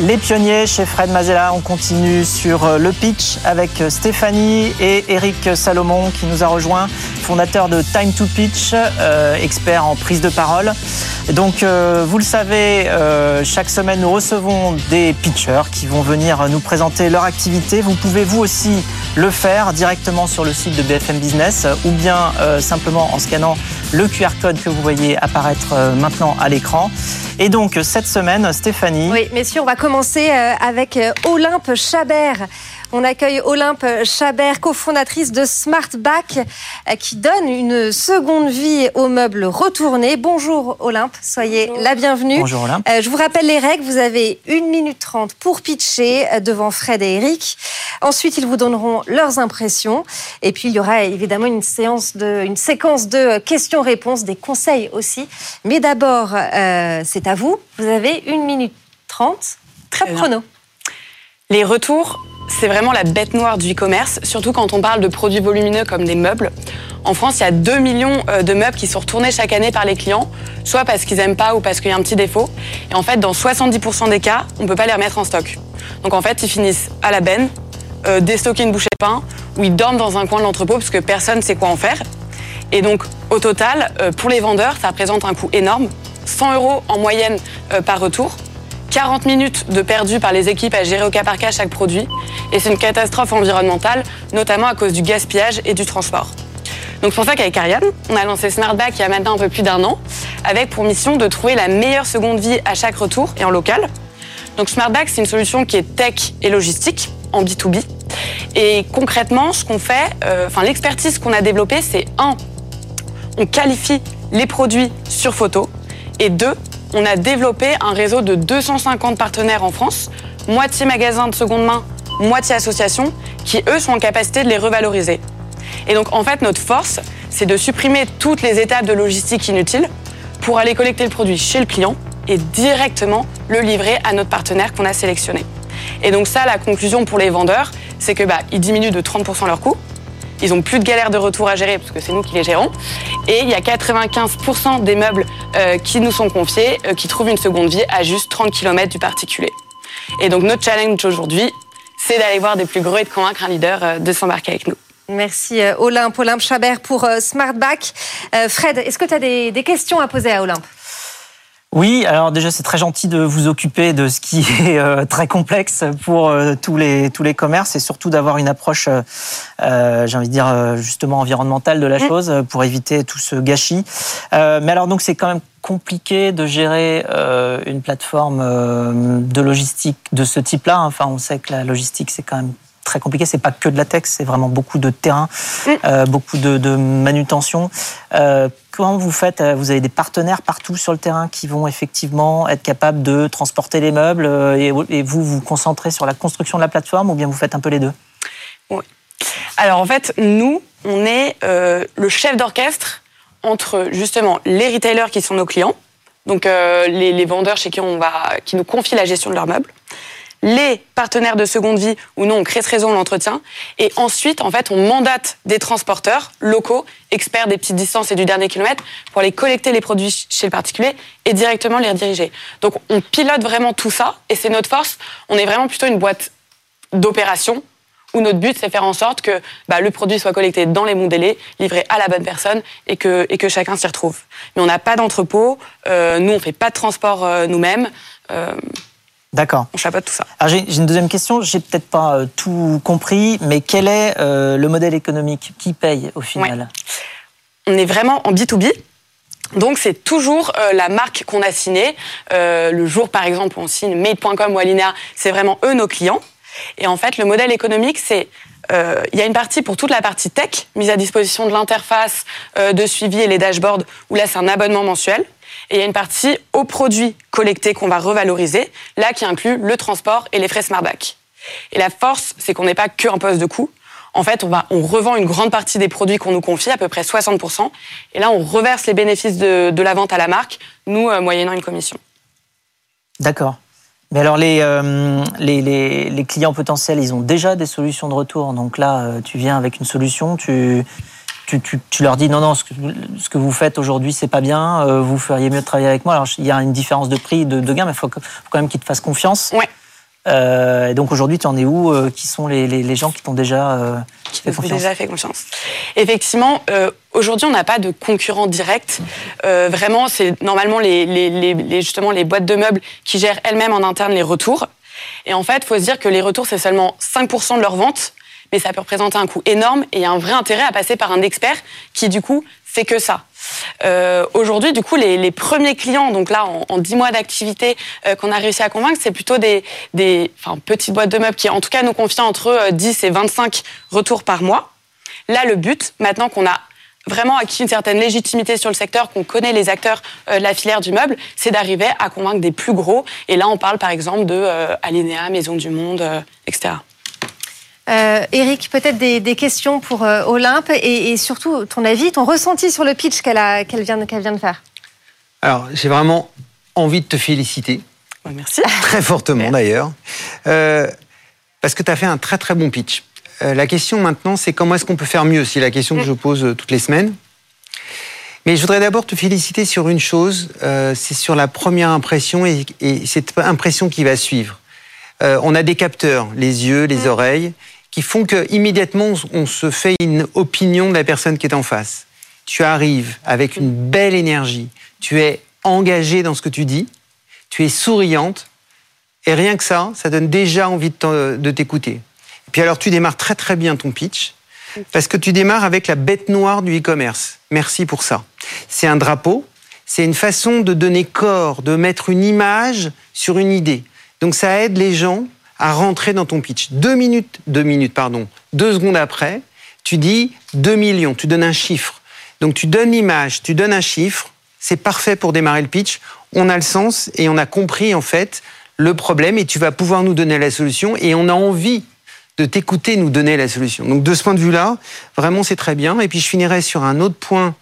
Speaker 2: Les pionniers chez Fred Mazzella, on continue sur euh, le pitch avec euh, Stéphanie et Eric Salomon qui nous a rejoint, fondateur de Time to Pitch, euh, expert en prise de parole. donc, vous le savez, chaque semaine, nous recevons des pitchers qui vont venir nous présenter leur activité. Vous pouvez vous aussi le faire directement sur le site de BFM Business ou bien simplement en scannant le QR code que vous voyez apparaître maintenant à l'écran. Et donc, cette semaine, Stéphanie.
Speaker 4: Oui, messieurs, on va commencer euh, avec euh, Olympe Chabert. On accueille Olympe Chabert, cofondatrice de SmartBack, euh, qui donne une seconde vie aux meubles retournés. Bonjour Olympe, soyez la bienvenue.
Speaker 2: Bonjour Olympe.
Speaker 4: Je vous rappelle les règles. Vous avez 1 minute 30 pour pitcher devant Fred et Eric. Ensuite, ils vous donneront leurs impressions. Et puis, il y aura évidemment une, séance de, une séquence de questions-réponses, des conseils aussi. Mais d'abord, c'est à vous. Vous avez 1 minute 30. Très chrono.
Speaker 5: Les retours, c'est vraiment la bête noire du e-commerce, surtout quand on parle de produits volumineux comme des meubles. En France, il y a 2 millions euh, de meubles qui sont retournés chaque année par les clients, soit parce qu'ils n'aiment pas ou parce qu'il y a un petit défaut. Et en fait, dans 70% des cas, on ne peut pas les remettre en stock. Donc en fait, ils finissent à la benne, euh, déstocker une bouchée de pain où ils dorment dans un coin de l'entrepôt parce que personne ne sait quoi en faire. Et donc, au total, euh, pour les vendeurs, ça représente un coût énorme. 100 euros en moyenne euh, par retour. 40 minutes de perdu par les équipes à gérer au cas par cas chaque produit. Et c'est une catastrophe environnementale, notamment à cause du gaspillage et du transport. Donc c'est pour ça qu'avec Ariane, on a lancé Smartback il y a maintenant un peu plus d'un an, avec pour mission de trouver la meilleure seconde vie à chaque retour et en local. Donc Smartback, c'est une solution qui est tech et logistique en B2B. Et concrètement, ce qu'on fait, euh, l'expertise qu'on a développée, c'est un, on qualifie les produits sur photo, et deux, on a développé un réseau de 250 partenaires en France, moitié magasins de seconde main, moitié associations, qui eux sont en capacité de les revaloriser. Et donc en fait, notre force, c'est de supprimer toutes les étapes de logistique inutiles pour aller collecter le produit chez le client et directement le livrer à notre partenaire qu'on a sélectionné. Et donc ça, la conclusion pour les vendeurs, c'est que bah, ils diminuent de 30% leur coût. Ils ont plus de galères de retour à gérer parce que c'est nous qui les gérons. Et il y a 95% des meubles euh, qui nous sont confiés euh, qui trouvent une seconde vie à juste 30 km du particulier. Et donc notre challenge aujourd'hui, c'est d'aller voir des plus gros et de convaincre un leader euh, de s'embarquer avec nous.
Speaker 4: Merci Olympe, Olympe Chabert pour Smartback. Fred, est-ce que tu as des questions à poser à Olympe?
Speaker 2: Oui, alors déjà c'est très gentil de vous occuper de ce qui est euh, très complexe pour euh, tous les tous les commerces et surtout d'avoir une approche, euh, j'ai envie de dire justement environnementale de la mm. chose pour éviter tout ce gâchis. mais alors donc c'est quand même compliqué de gérer une plateforme de logistique de ce type-là. Enfin, on sait que la logistique c'est quand même très compliqué. C'est pas que de la tech, c'est vraiment beaucoup de terrain, mm. euh, beaucoup de, de manutention. Euh, comment vous faites euh, Vous avez des partenaires partout sur le terrain qui vont effectivement être capables de transporter les meubles et, et vous vous concentrez sur la construction de la plateforme ou bien vous faites un peu les deux?
Speaker 5: Oui. Alors en fait, nous, on est le chef d'orchestre entre justement les retailers qui sont nos clients, donc les, les, vendeurs chez qui on va, qui nous confient la gestion de leurs meubles, les partenaires de seconde vie ou non, on crée ce réseau, on l'entretient. Et ensuite, en fait, on mandate des transporteurs locaux, experts des petites distances et du dernier kilomètre, pour aller collecter les produits chez le particulier et directement les rediriger. Donc, on pilote vraiment tout ça et c'est notre force. On est vraiment plutôt une boîte d'opération où notre but, c'est faire en sorte que bah, le produit soit collecté dans les bons délais, livré à la bonne personne et que, et que chacun s'y retrouve. Mais on n'a pas d'entrepôt, euh, nous, on fait pas de transport euh, nous-mêmes. Euh,
Speaker 2: D'accord.
Speaker 5: On chapeaute tout ça.
Speaker 2: Alors j'ai une deuxième question. J'ai peut-être pas euh, tout compris, mais quel est euh, le modèle économique? Qui paye au final?
Speaker 5: On est vraiment en B2B. Donc c'est toujours euh, la marque qu'on a signée. le jour par exemple où on signe Made.com ou Alinea, c'est vraiment eux nos clients. Et en fait le modèle économique c'est il y a une partie pour toute la partie tech, mise à disposition de l'interface de suivi et les dashboards, où là c'est un abonnement mensuel. Et il y a une partie aux produits collectés qu'on va revaloriser, là qui inclut le transport et les frais Smartback. Et la force, c'est qu'on n'est pas que un poste de coût. En fait, on, revend une grande partie des produits qu'on nous confie, à peu près 60%. Et là, on reverse les bénéfices de, la vente à la marque, nous, euh, moyennant une commission.
Speaker 2: D'accord. Mais alors, les, euh, les, les, clients potentiels, ils ont déjà des solutions de retour. Donc là, euh, tu viens avec une solution, tu, tu, leur dis non, non, ce que, vous faites aujourd'hui, c'est pas bien, euh, vous feriez mieux de travailler avec moi. Alors, il y a une différence de prix, de, gain, mais il faut, quand même qu'ils te fassent confiance.
Speaker 5: Ouais.
Speaker 2: Euh, et donc aujourd'hui, tu en es où euh, Qui sont les, gens qui t'ont déjà
Speaker 5: fait confiance? déjà fait confiance. Effectivement, aujourd'hui, on n'a pas de concurrent direct. vraiment, c'est normalement les, les, justement les boîtes de meubles qui gèrent elles-mêmes en interne les retours. Et en fait, il faut se dire que les retours, c'est seulement 5% de leur vente mais ça peut représenter un coût énorme et un vrai intérêt à passer par un expert qui, du coup, fait que ça. Euh, Aujourd'hui, du coup, les, premiers clients, donc là, en, en 10 mois d'activité euh, qu'on a réussi à convaincre, c'est plutôt des, des petites boîtes de meubles qui, en tout cas, nous confient entre 10 euh, et 25 retours par mois. Là, le but, maintenant qu'on a vraiment acquis une certaine légitimité sur le secteur, qu'on connaît les acteurs de la filière du meuble, c'est d'arriver à convaincre des plus gros. Et là, on parle par exemple de Alinea, Maison du Monde, etc.
Speaker 4: Euh, Eric, peut-être des, questions pour euh, Olympe et, surtout ton avis, ton ressenti sur le pitch qu'elle vient, vient, de faire.
Speaker 6: Alors, j'ai vraiment envie de te féliciter.
Speaker 5: Merci.
Speaker 6: Très fortement d'ailleurs. Euh, parce que tu as fait un très très bon pitch. la question maintenant, c'est comment est-ce qu'on peut faire mieux C'est la question que je pose toutes les semaines. Mais je voudrais d'abord te féliciter sur une chose, c'est sur la première impression et, et, cette impression qui va suivre. on a des capteurs, les yeux, les oreilles, qui font que immédiatement on se fait une opinion de la personne qui est en face. Tu arrives avec une belle énergie, tu es engagé dans ce que tu dis, tu es souriante, et rien que ça, ça donne déjà envie de t'écouter. Et puis alors tu démarres très très bien ton pitch, parce que tu démarres avec la bête noire du e-commerce. Merci pour ça. C'est un drapeau, c'est une façon de donner corps, de mettre une image sur une idée. Donc ça aide les gens à rentrer dans ton pitch. Deux minutes, deux minutes, pardon, deux secondes après, tu dis 2 millions, tu donnes un chiffre. Donc tu donnes l'image, tu donnes un chiffre, c'est parfait pour démarrer le pitch. On a le sens et on a compris en fait le problème et tu vas pouvoir nous donner la solution et on a envie de t'écouter nous donner la solution. Donc de ce point de vue-là, vraiment c'est très bien. Et puis je finirai sur un autre point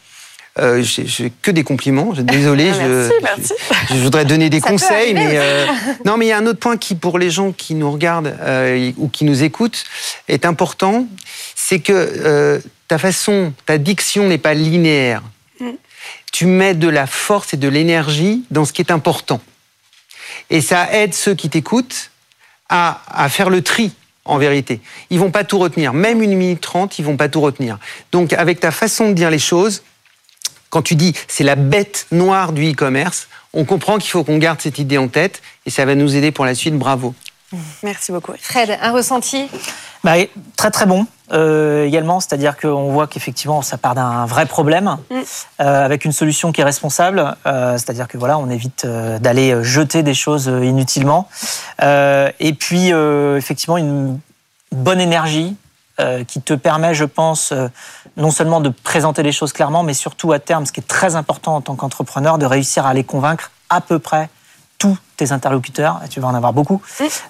Speaker 6: euh, j'ai que des compliments. Désolé,
Speaker 5: ah, merci,
Speaker 6: je,
Speaker 5: merci.
Speaker 6: Je, je, voudrais donner des conseils, mais euh, non, mais il y a un autre point qui, pour les gens qui nous regardent euh, ou qui nous écoutent, est important. C'est que euh, ta façon, ta diction n'est pas linéaire. Mm. Tu mets de la force et de l'énergie dans ce qui est important, et ça aide ceux qui t'écoutent à, à faire le tri en vérité. Ils vont pas tout retenir. Même une minute trente, ils vont pas tout retenir. Donc, avec ta façon de dire les choses, quand tu dis c'est la bête noire du e-commerce, on comprend qu'il faut qu'on garde cette idée en tête et ça va nous aider pour la suite. Bravo.
Speaker 5: Merci beaucoup.
Speaker 4: Fred, un ressenti?
Speaker 2: Bah, Très très bon euh, également, c'est-à-dire qu'on voit qu'effectivement ça part d'un vrai problème mm. euh, avec une solution qui est responsable, euh, c'est-à-dire que voilà, on évite euh, d'aller jeter des choses inutilement euh, et puis euh, effectivement une bonne énergie qui te permet, je pense, non seulement de présenter les choses clairement, mais surtout à terme, ce qui est très important en tant qu'entrepreneur, de réussir à les convaincre à peu près tous tes interlocuteurs, et tu vas en avoir beaucoup.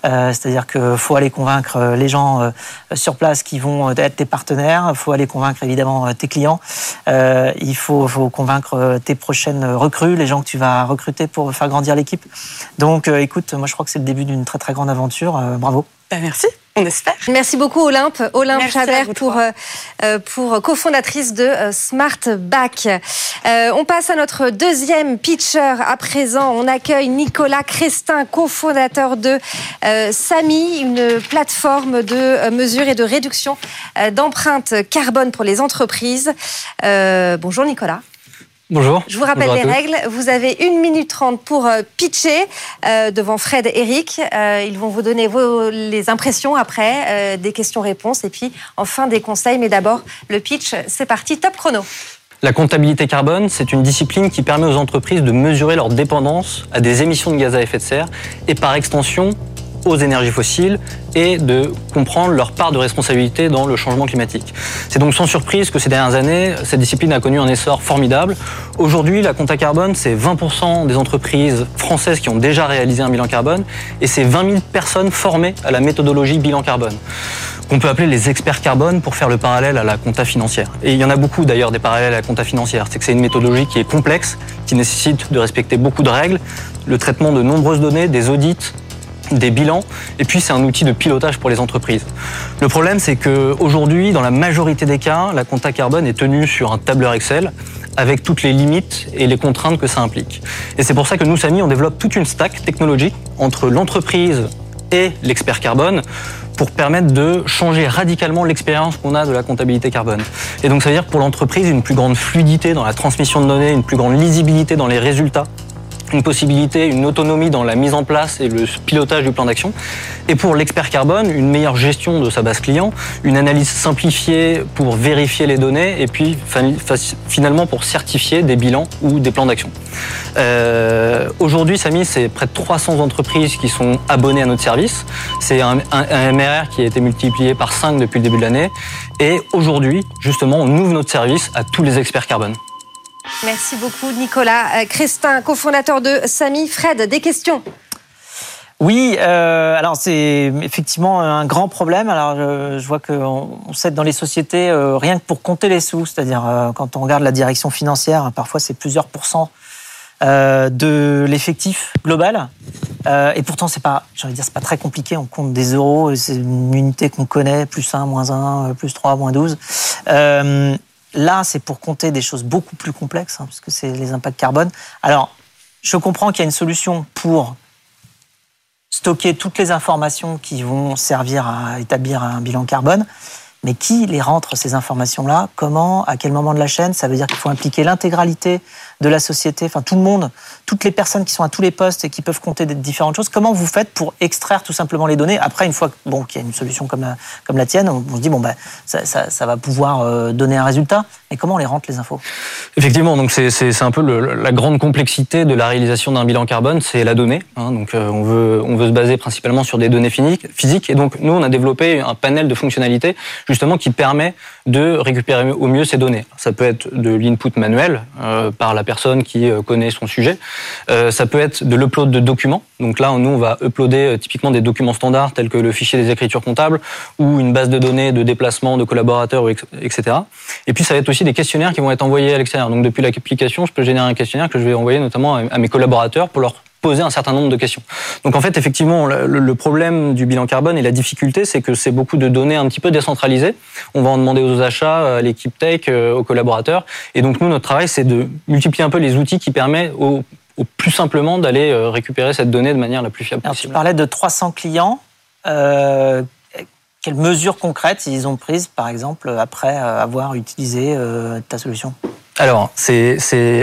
Speaker 2: Euh, C'est-à-dire qu'il faut aller convaincre euh, les gens euh, sur place qui vont être tes partenaires, il faut aller convaincre évidemment euh, tes clients, euh, il faut, faut, convaincre tes prochaines recrues, les gens que tu vas recruter pour faire grandir l'équipe. Donc écoute, moi je crois que c'est le début d'une très très grande aventure. bravo.
Speaker 5: Ben, merci. On espère.
Speaker 4: Merci beaucoup Olympe, Olympe Chabert pour, euh, pour cofondatrice de euh, Smartback. Euh, on passe à notre deuxième pitcher à présent. On accueille Nicolas Crestin, cofondateur de euh, SAMI, une plateforme de mesure et de réduction d'empreintes carbone pour les entreprises. bonjour Nicolas.
Speaker 7: Bonjour.
Speaker 4: Je vous rappelle les règles. Vous avez une minute trente pour euh, pitcher euh, devant Fred et Eric. Euh, ils vont vous donner vos, les impressions après, des questions-réponses et puis enfin des conseils. Mais d'abord, le pitch, c'est parti, top chrono.
Speaker 7: La comptabilité carbone, c'est une discipline qui permet aux entreprises de mesurer leur dépendance à des émissions de gaz à effet de serre et par extension aux énergies fossiles et de comprendre leur part de responsabilité dans le changement climatique. C'est donc sans surprise que ces dernières années, cette discipline a connu un essor formidable. Aujourd'hui, la compta carbone, c'est 20% des entreprises françaises qui ont déjà réalisé un bilan carbone et c'est 20 000 personnes formées à la méthodologie bilan carbone qu'on peut appeler les experts carbone pour faire le parallèle à la compta financière. Et il y en a beaucoup d'ailleurs des parallèles à la compta financière. C'est que c'est une méthodologie qui est complexe, qui nécessite de respecter beaucoup de règles, le traitement de nombreuses données, des audits, des bilans, et puis c'est un outil de pilotage pour les entreprises. Le problème, c'est qu'aujourd'hui, dans la majorité des cas, la compta carbone est tenue sur un tableur Excel avec toutes les limites et les contraintes que ça implique. Et c'est pour ça que nous, Samy, on développe toute une stack technologique entre l'entreprise et l'expert carbone pour permettre de changer radicalement l'expérience qu'on a de la comptabilité carbone. Et donc ça veut dire pour l'entreprise une plus grande fluidité dans la transmission de données, une plus grande lisibilité dans les résultats une possibilité, une autonomie dans la mise en place et le pilotage du plan d'action. Et pour l'expert carbone, une meilleure gestion de sa base client, une analyse simplifiée pour vérifier les données et puis finalement pour certifier des bilans ou des plans d'action. Euh, Aujourd'hui, Samy, c'est près de 300 entreprises qui sont abonnées à notre service. C'est un, MRR qui a été multiplié par 5 depuis le début de l'année. Et aujourd'hui, justement, on ouvre notre service à tous les experts carbone.
Speaker 4: Merci beaucoup, Nicolas. Euh, Christin, cofondateur de Samy. Fred, des questions?
Speaker 2: Oui, euh, alors c'est effectivement un grand problème. Alors je, je vois qu'on on s'aide dans les sociétés euh, rien que pour compter les sous, c'est-à-dire euh, quand on regarde la direction financière, parfois c'est plusieurs pourcents euh, de l'effectif global. et pourtant c'est pas, de dire, c'est pas très compliqué. On compte des euros, c'est une unité qu'on connaît, plus 1, moins 1, plus 3, moins 12. Là, c'est pour compter des choses beaucoup plus complexes, hein, puisque c'est les impacts carbone. Alors, je comprends qu'il y a une solution pour stocker toutes les informations qui vont servir à établir un bilan carbone. Mais qui les rentre ces informations-là? Comment? À quel moment de la chaîne? Ça veut dire qu'il faut impliquer l'intégralité de la société, enfin tout le monde, toutes les personnes qui sont à tous les postes et qui peuvent compter différentes choses. Comment vous faites pour extraire tout simplement les données? Après, une fois bon, qu'il y a une solution comme la, comme la tienne, on, se dit bon bah ça, ça, va pouvoir euh, donner un résultat. Mais comment on les rentre les infos?
Speaker 7: Effectivement, donc c'est un peu la grande complexité de la réalisation d'un bilan carbone, c'est la donnée. Hein, donc euh, on veut on veut se baser principalement sur des données physiques. Et donc nous on a développé un panel de fonctionnalités justement qui permet de récupérer au mieux ces données. Ça peut être de l'input manuel euh, par la personne qui euh, connaît son sujet. Euh, ça peut être de l'upload de documents. Donc là, nous, on va uploader euh, typiquement des documents standards tels que le fichier des écritures comptables ou une base de données de déplacement de collaborateurs, etc. Et puis, ça va être aussi des questionnaires qui vont être envoyés à l'extérieur. Donc depuis l'application, je peux générer un questionnaire que je vais envoyer notamment à mes collaborateurs pour leur poser un certain nombre de questions. Donc en fait, effectivement, le, problème du bilan carbone et la difficulté, c'est que c'est beaucoup de données un petit peu décentralisées. On va en demander aux achats, à l'équipe tech, euh, aux collaborateurs. Et donc nous, notre travail, c'est de multiplier un peu les outils qui permettent au, plus simplement d'aller euh, récupérer cette donnée de manière la plus fiable possible.
Speaker 2: Tu parlais de 300 clients. Euh, quelles mesures concrètes ils ont prises, par exemple, après avoir utilisé ta solution?
Speaker 7: Alors, c'est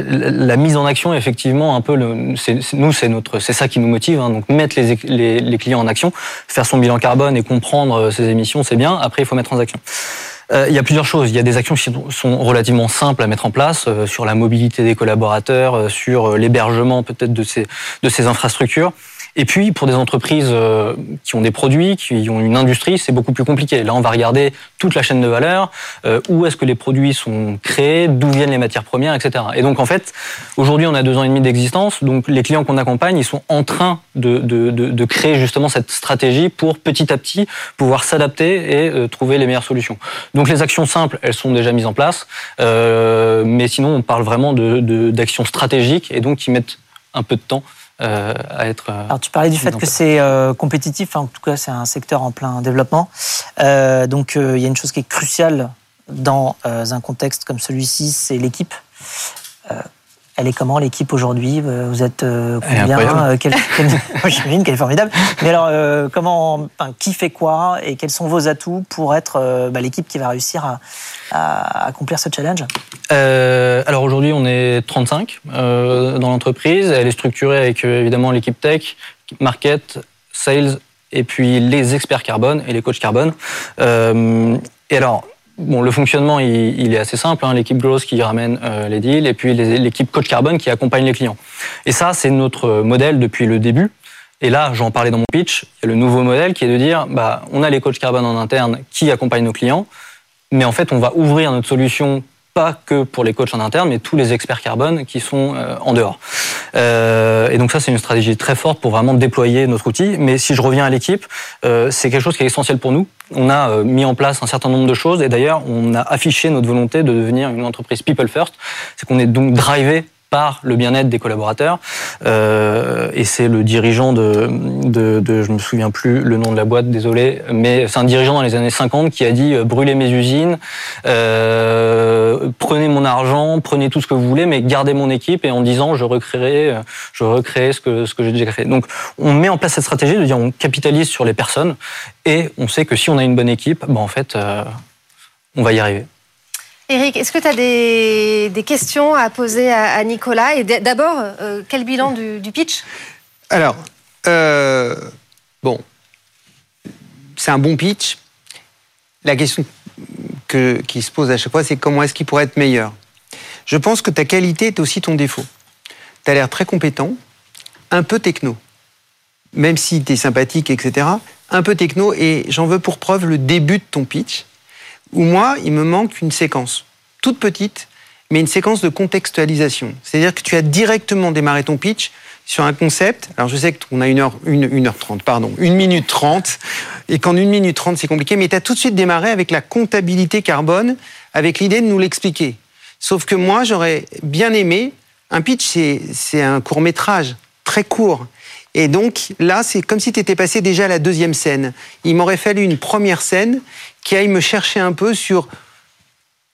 Speaker 7: la mise en action, effectivement, un peu. Le, nous, c'est notre, c'est ça qui nous motive. Hein, donc, mettre les, clients en action, faire son bilan carbone et comprendre euh, ses émissions, c'est bien. Après, il faut mettre en action. Euh, il y a plusieurs choses. Il y a des actions qui sont relativement simples à mettre en place euh, sur la mobilité des collaborateurs, sur l'hébergement peut-être de ces infrastructures. Et puis, pour des entreprises euh, qui ont des produits, qui ont une industrie, c'est beaucoup plus compliqué. Là, on va regarder toute la chaîne de valeur, euh, où est-ce que les produits sont créés, d'où viennent les matières premières, etc. Et donc, en fait, aujourd'hui, on a deux ans et demi d'existence. Donc, les clients qu'on accompagne, ils sont en train de, de, de, de, créer justement cette stratégie pour petit à petit pouvoir s'adapter et euh, trouver les meilleures solutions. Donc, les actions simples, elles sont déjà mises en place. mais sinon, on parle vraiment d'actions stratégiques et donc qui mettent un peu de temps euh, à être.
Speaker 2: Euh, Alors tu parlais du fait que c'est euh, compétitif, en tout cas c'est un secteur en plein développement. donc il y a une chose qui est cruciale dans un contexte comme celui-ci, c'est l'équipe. Elle est comment l'équipe aujourd'hui? Vous êtes combien quel, J'imagine qu'elle est formidable. Mais alors, comment, qui fait quoi et quels sont vos atouts pour être bah, l'équipe qui va réussir à, à accomplir ce challenge?
Speaker 7: Euh, Alors aujourd'hui, on est 35 euh, dans l'entreprise. Elle est structurée avec euh, évidemment l'équipe tech, market, sales et puis les experts carbone et les coachs carbone. Euh, et alors, bon, le fonctionnement, il, est assez simple. Hein, l'équipe growth qui ramène euh, les deals et puis l'équipe coach carbone qui accompagne les clients. Et ça, c'est notre modèle depuis le début. Et là, j'en parlais dans mon pitch, il y a le nouveau modèle qui est de dire, bah, on a les coachs carbone en interne qui accompagnent nos clients mais en fait, on va ouvrir notre solution pas que pour les coachs en interne, mais tous les experts carbone qui sont euh, en dehors. Euh, et donc ça, c'est une stratégie très forte pour vraiment déployer notre outil. Mais si je reviens à l'équipe, euh, c'est quelque chose qui est essentiel pour nous. On a mis en place un certain nombre de choses et d'ailleurs, on a affiché notre volonté de devenir une entreprise people first. C'est qu'on est donc drivé par le bien-être des collaborateurs. Euh, et c'est le dirigeant de, de, de, je me souviens plus le nom de la boîte, désolé, mais c'est un dirigeant dans les années 50 qui a dit euh, brûlez mes usines, euh, prenez mon argent, prenez tout ce que vous voulez, mais gardez mon équipe et en disant je recréerai, je recréerai ce que ce que j'ai déjà créé. Donc on met en place cette stratégie de dire on capitalise sur les personnes et on sait que si on a une bonne équipe, ben en fait on va y arriver.
Speaker 4: Eric, est-ce que tu as des, questions à poser à, Nicolas? D'abord, euh, quel bilan du, pitch?
Speaker 6: Alors, euh, bon, c'est un bon pitch. La question qui se pose à chaque fois, c'est comment est-ce qu'il pourrait être meilleur? Je pense que ta qualité est aussi ton défaut. Tu as l'air très compétent, un peu techno. Même si tu es sympathique, etc., un peu techno, et j'en veux pour preuve le début de ton pitch où moi, il me manque une séquence, toute petite, mais une séquence de contextualisation. C'est-à-dire que tu as directement démarré ton pitch sur un concept. Alors je sais qu'on a une heure, une, heure trente, pardon, une minute trente, et qu'en une minute trente c'est compliqué, mais tu as tout de suite démarré avec la comptabilité carbone, avec l'idée de nous l'expliquer. Sauf que moi, j'aurais bien aimé, un pitch, c'est un court métrage, très court. Et donc là, c'est comme si tu étais passé déjà à la deuxième scène. Il m'aurait fallu une première scène qui aille me chercher un peu sur,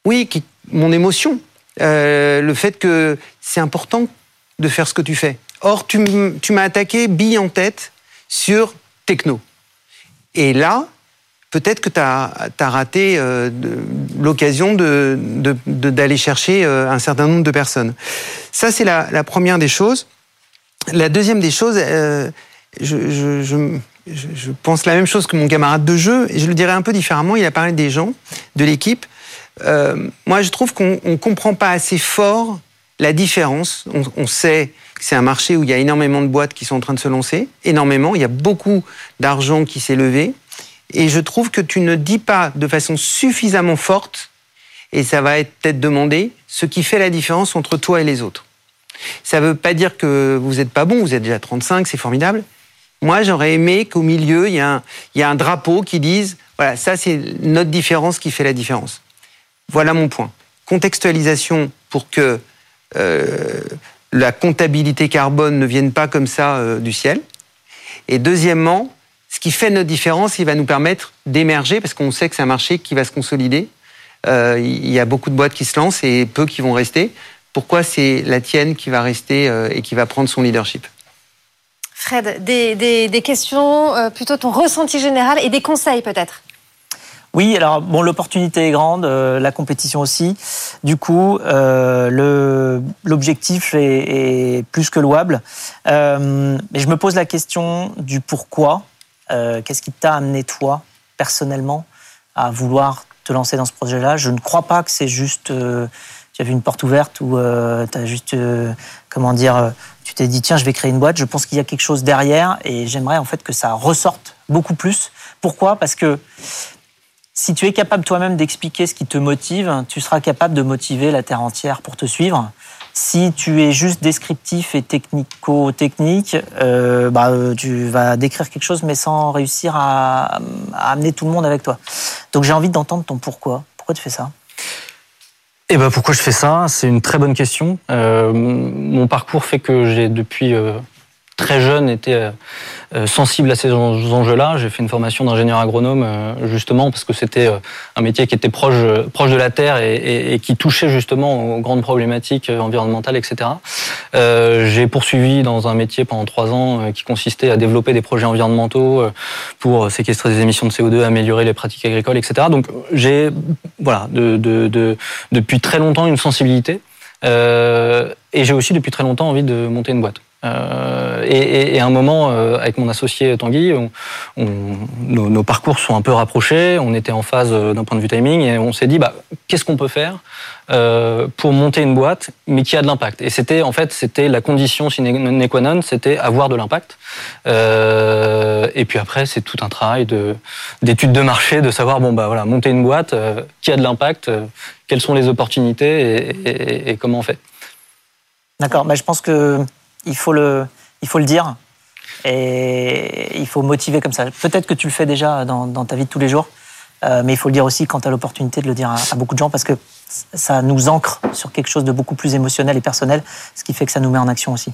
Speaker 6: oui, mon émotion, euh, le fait que c'est important de faire ce que tu fais. Or, tu m'as attaqué bille en tête sur techno. Et là, peut-être que tu as, raté euh, l'occasion d'aller de, de, chercher euh, un certain nombre de personnes. Ça, c'est la, la, première des choses. La deuxième des choses, euh, je, je, je, je, pense la même chose que mon camarade de jeu, et je le dirais un peu différemment. Il a parlé des gens, de l'équipe. Euh, moi, je trouve qu'on ne comprend pas assez fort la différence. On, on sait que c'est un marché où il y a énormément de boîtes qui sont en train de se lancer, énormément. Il y a beaucoup d'argent qui s'est levé. Et je trouve que tu ne dis pas de façon suffisamment forte, et ça va être peut-être demandé, ce qui fait la différence entre toi et les autres. Ça ne veut pas dire que vous n'êtes pas bon, vous êtes déjà 35, c'est formidable. Moi, j'aurais aimé qu'au milieu, il y, a un, il y a un drapeau qui dise, voilà, ça c'est notre différence qui fait la différence. Voilà mon point. Contextualisation pour que euh, la comptabilité carbone ne vienne pas comme ça euh, du ciel. Et deuxièmement, ce qui fait notre différence, il va nous permettre d'émerger parce qu'on sait que c'est un marché qui va se consolider. Euh, il y a beaucoup de boîtes qui se lancent et peu qui vont rester. Pourquoi c'est la tienne qui va rester euh, et qui va prendre son leadership?
Speaker 4: Fred, des, questions, euh, plutôt ton ressenti général et des conseils peut-être?
Speaker 2: Oui, alors bon, l'opportunité est grande, euh, la compétition aussi. Du coup, euh, l'objectif est, plus que louable. Mais je me pose la question du pourquoi. Qu'est-ce qui t'a amené toi, personnellement, à vouloir te lancer dans ce projet-là? Je ne crois pas que c'est juste, tu as vu une porte ouverte ou euh, tu as juste, comment dire, tu t'es dit tiens, je vais créer une boîte. Je pense qu'il y a quelque chose derrière et j'aimerais en fait que ça ressorte beaucoup plus. Pourquoi? Parce que si tu es capable toi-même d'expliquer ce qui te motive, tu seras capable de motiver la terre entière pour te suivre. Si tu es juste descriptif et technico-technique, euh, bah, tu vas décrire quelque chose mais sans réussir à amener tout le monde avec toi. Donc j'ai envie d'entendre ton pourquoi. Pourquoi tu fais ça?
Speaker 7: Eh ben pourquoi je fais ça? C'est une très bonne question. Euh, mon parcours fait que j'ai depuis euh, très jeune était euh, euh, sensible à ces enjeux-là. J'ai fait une formation d'ingénieur agronome euh, justement parce que c'était un métier qui était proche, proche de la terre et, qui touchait justement aux grandes problématiques environnementales, etc. J'ai poursuivi dans un métier pendant trois ans qui consistait à développer des projets environnementaux pour séquestrer des émissions de CO2, améliorer les pratiques agricoles, etc. Donc j'ai voilà de, de, de, depuis très longtemps une sensibilité. Et j'ai aussi depuis très longtemps envie de monter une boîte. Euh, et, à un moment, euh, avec mon associé Tanguy, nos, parcours sont un peu rapprochés. On était en phase euh, d'un point de vue timing et on s'est dit, bah, qu'est-ce qu'on peut faire pour monter une boîte, mais qui a de l'impact? Et c'était en fait, c'était la condition sine qua non, c'était avoir de l'impact. Et puis après, c'est tout un travail de d'études de marché, de savoir bon bah voilà, monter une boîte qui a de l'impact, quelles sont les opportunités et comment on fait.
Speaker 2: D'accord, mais je pense que il faut le, il faut le dire. Et il faut motiver comme ça. Peut-être que tu le fais déjà dans, dans ta vie de tous les jours, euh, mais il faut le dire aussi quand tu as l'opportunité de le dire à, à, beaucoup de gens parce que ça nous ancre sur quelque chose de beaucoup plus émotionnel et personnel, ce qui fait que ça nous met en action aussi.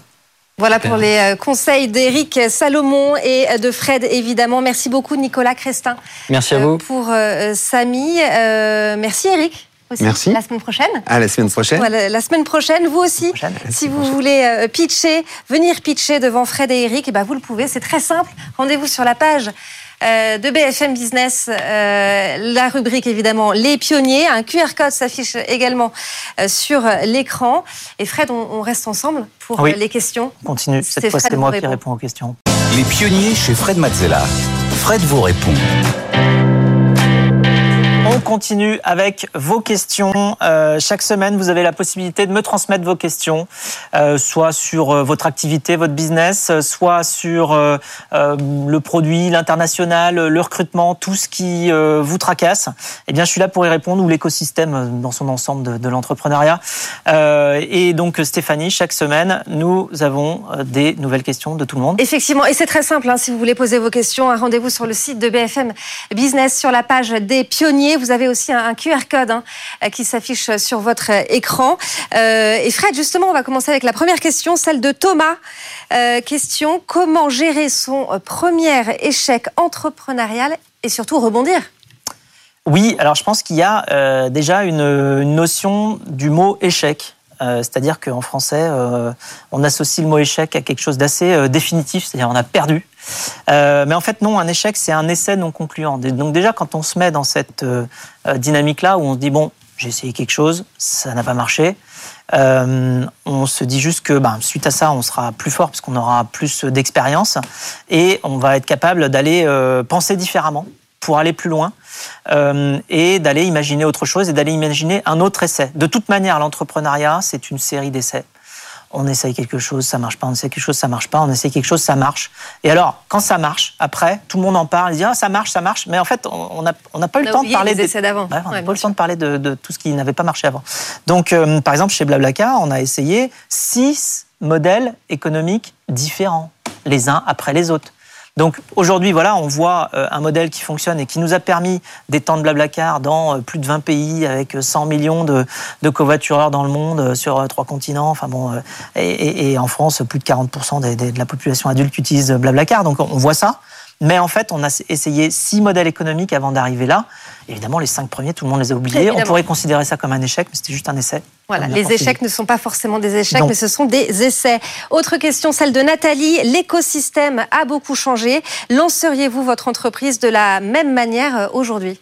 Speaker 4: Voilà pour les euh, conseils d'Éric Salomon et de Fred, évidemment. Merci beaucoup, Nicolas Crestin.
Speaker 7: Merci à vous.
Speaker 4: Pour euh, Samy. Euh, merci, Eric. Aussi,
Speaker 6: Merci.
Speaker 4: La semaine prochaine.
Speaker 6: À la semaine prochaine.
Speaker 4: La semaine prochaine, vous aussi,
Speaker 2: Prochaine.
Speaker 4: si vous voulez euh, pitcher, venir pitcher devant Fred et Eric, et ben vous le pouvez, c'est très simple. Rendez-vous sur la page euh, de BFM Business, euh, la rubrique évidemment Les Pionniers. Un QR code s'affiche également euh, sur l'écran. Et Fred, on, on, reste ensemble pour
Speaker 2: Oui.
Speaker 4: les questions.
Speaker 2: On continue. Cette fois, c'est moi qui
Speaker 4: répond.
Speaker 2: réponds aux questions.
Speaker 1: Les pionniers chez Fred Mazzella. Fred vous répond.
Speaker 2: On continue avec vos questions. Euh, chaque semaine, vous avez la possibilité de me transmettre vos questions, euh, soit sur euh, votre activité, votre business, soit sur le produit, l'international, le recrutement, tout ce qui vous tracasse. Eh bien, je suis là pour y répondre ou l'écosystème dans son ensemble de, l'entrepreneuriat. Et donc, Stéphanie, chaque semaine, nous avons des nouvelles questions de tout le monde.
Speaker 4: Effectivement, et c'est très simple. hein, si vous voulez poser vos questions, rendez-vous sur le site de BFM Business sur la page des pionniers. Avez aussi un, QR code hein, euh, qui s'affiche sur votre euh, écran. Euh, et Fred, justement, on va commencer avec la première question, celle de Thomas. Question comment gérer son premier échec entrepreneurial et surtout rebondir?
Speaker 2: Oui, alors je pense qu'il y a déjà une notion du mot échec. C'est-à-dire qu'en français, on associe le mot échec à quelque chose d'assez définitif, c'est-à-dire on a perdu. mais en fait, non, un échec, c'est un essai non concluant. Donc déjà, quand on se met dans cette dynamique-là, où on se dit, bon, j'ai essayé quelque chose, ça n'a pas marché, euh, on se dit juste que ben, suite à ça, on sera plus fort parce qu'on aura plus d'expérience et on va être capable d'aller euh, penser différemment pour aller plus loin euh, et d'aller imaginer autre chose et d'aller imaginer un autre essai. De toute manière, l'entrepreneuriat, c'est une série d'essais on essaye quelque chose, ça marche pas, on essaye quelque chose, ça marche pas, on essaye quelque chose, ça marche. Et alors, quand ça marche, après, tout le monde en parle, il dit ah, ça marche, ça marche, mais en fait, on n'a on pas eu le temps de parler
Speaker 4: des essais d'avant.
Speaker 2: on n'a pas eu le temps de parler de, tout ce qui n'avait pas marché avant. Donc, euh, par exemple, chez Blablacar, on a essayé six modèles économiques différents, les uns après les autres. Donc aujourd'hui, voilà, on voit euh, un modèle qui fonctionne et qui nous a permis d'étendre Blablacar dans euh, plus de 20 pays avec 100 euh, millions de, de covoitureurs dans le monde sur trois continents. Enfin bon, et, en France, plus de 40% de la population adulte utilise Blablacar. Donc on voit ça. Mais en fait, on a essayé six modèles économiques avant d'arriver là. Évidemment, les cinq premiers, tout le monde les a oubliés. On pourrait considérer ça comme un échec, mais c'était juste un essai.
Speaker 4: Voilà, les échecs ne sont pas forcément des échecs, mais ce sont des essais. Autre question, celle de Nathalie. L'écosystème a beaucoup changé. Lanceriez-vous votre entreprise de la même manière euh, aujourd'hui?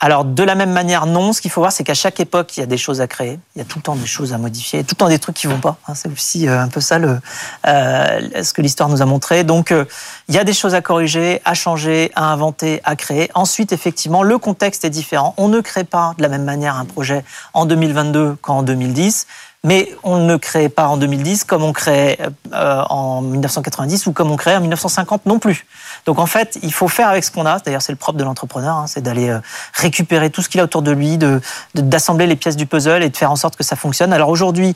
Speaker 2: Alors, de la même manière, non. Ce qu'il faut voir, c'est qu'à chaque époque, il y a des choses à créer. Il y a tout le temps des choses à modifier, tout le temps des trucs qui vont pas. Hein. C'est aussi euh, un peu ça le, euh, ce que l'histoire nous a montré. Donc, euh, il y a des choses à corriger, à changer, à inventer, à créer. Ensuite, effectivement, le contexte est différent. On ne crée pas de la même manière un projet en 2022 qu'en 2010. Mais on ne crée pas en 2010 comme on créait en 1990 ou comme on créait en 1950 non plus. Donc en fait, il faut faire avec ce qu'on a. D'ailleurs, c'est le propre de l'entrepreneur, hein, c'est d'aller euh, récupérer tout ce qu'il a autour de lui, de d'assembler les pièces du puzzle et de faire en sorte que ça fonctionne. Alors aujourd'hui,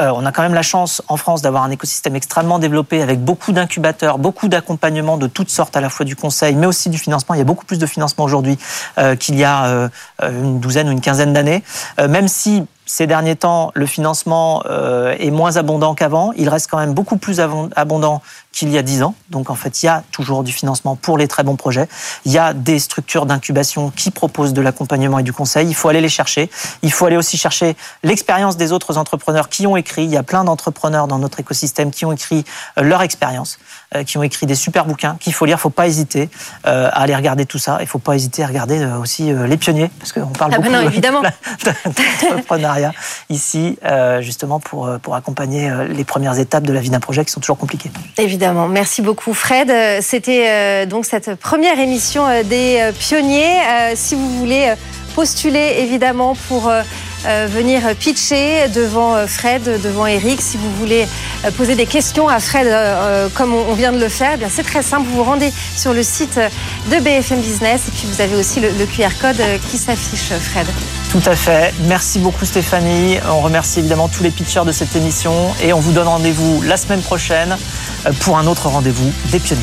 Speaker 2: euh, on a quand même la chance en France d'avoir un écosystème extrêmement développé avec beaucoup d'incubateurs, beaucoup d'accompagnement de toutes sortes, à la fois du conseil, mais aussi du financement. Il y a beaucoup plus de financement aujourd'hui euh, qu'il y a une douzaine ou une quinzaine d'années. même si ces derniers temps, le financement est moins abondant qu'avant. Il reste quand même beaucoup plus abondant qu'il y a dix ans. Donc en fait, il y a toujours du financement pour les très bons projets. Il y a des structures d'incubation qui proposent de l'accompagnement et du conseil. Il faut aller les chercher. Il faut aller aussi chercher l'expérience des autres entrepreneurs qui ont écrit. Il y a plein d'entrepreneurs dans notre écosystème qui ont écrit euh, leur expérience, qui ont écrit des super bouquins qu'il faut lire. Il ne faut pas hésiter euh, à aller regarder tout ça. Il ne faut pas hésiter à regarder aussi les pionniers, parce qu'on parle ah ben beaucoup d'entrepreneuriat ici, justement pour, pour accompagner les premières étapes de la vie d'un projet qui sont toujours compliquées.
Speaker 4: Évidemment. Merci beaucoup, Fred. C'était euh, donc cette première émission euh, des euh, pionniers. Si vous voulez postuler, évidemment, pour venir pitcher devant Fred, devant Eric. Si vous voulez poser des questions à Fred, comme on vient de le faire, eh c'est très simple. Vous vous rendez sur le site de BFM Business et puis vous avez aussi le, le QR code qui s'affiche, Fred.
Speaker 2: Tout à fait. Merci beaucoup, Stéphanie. On remercie évidemment tous les pitchers de cette émission et on vous donne rendez-vous la semaine prochaine pour un autre rendez-vous des pionniers.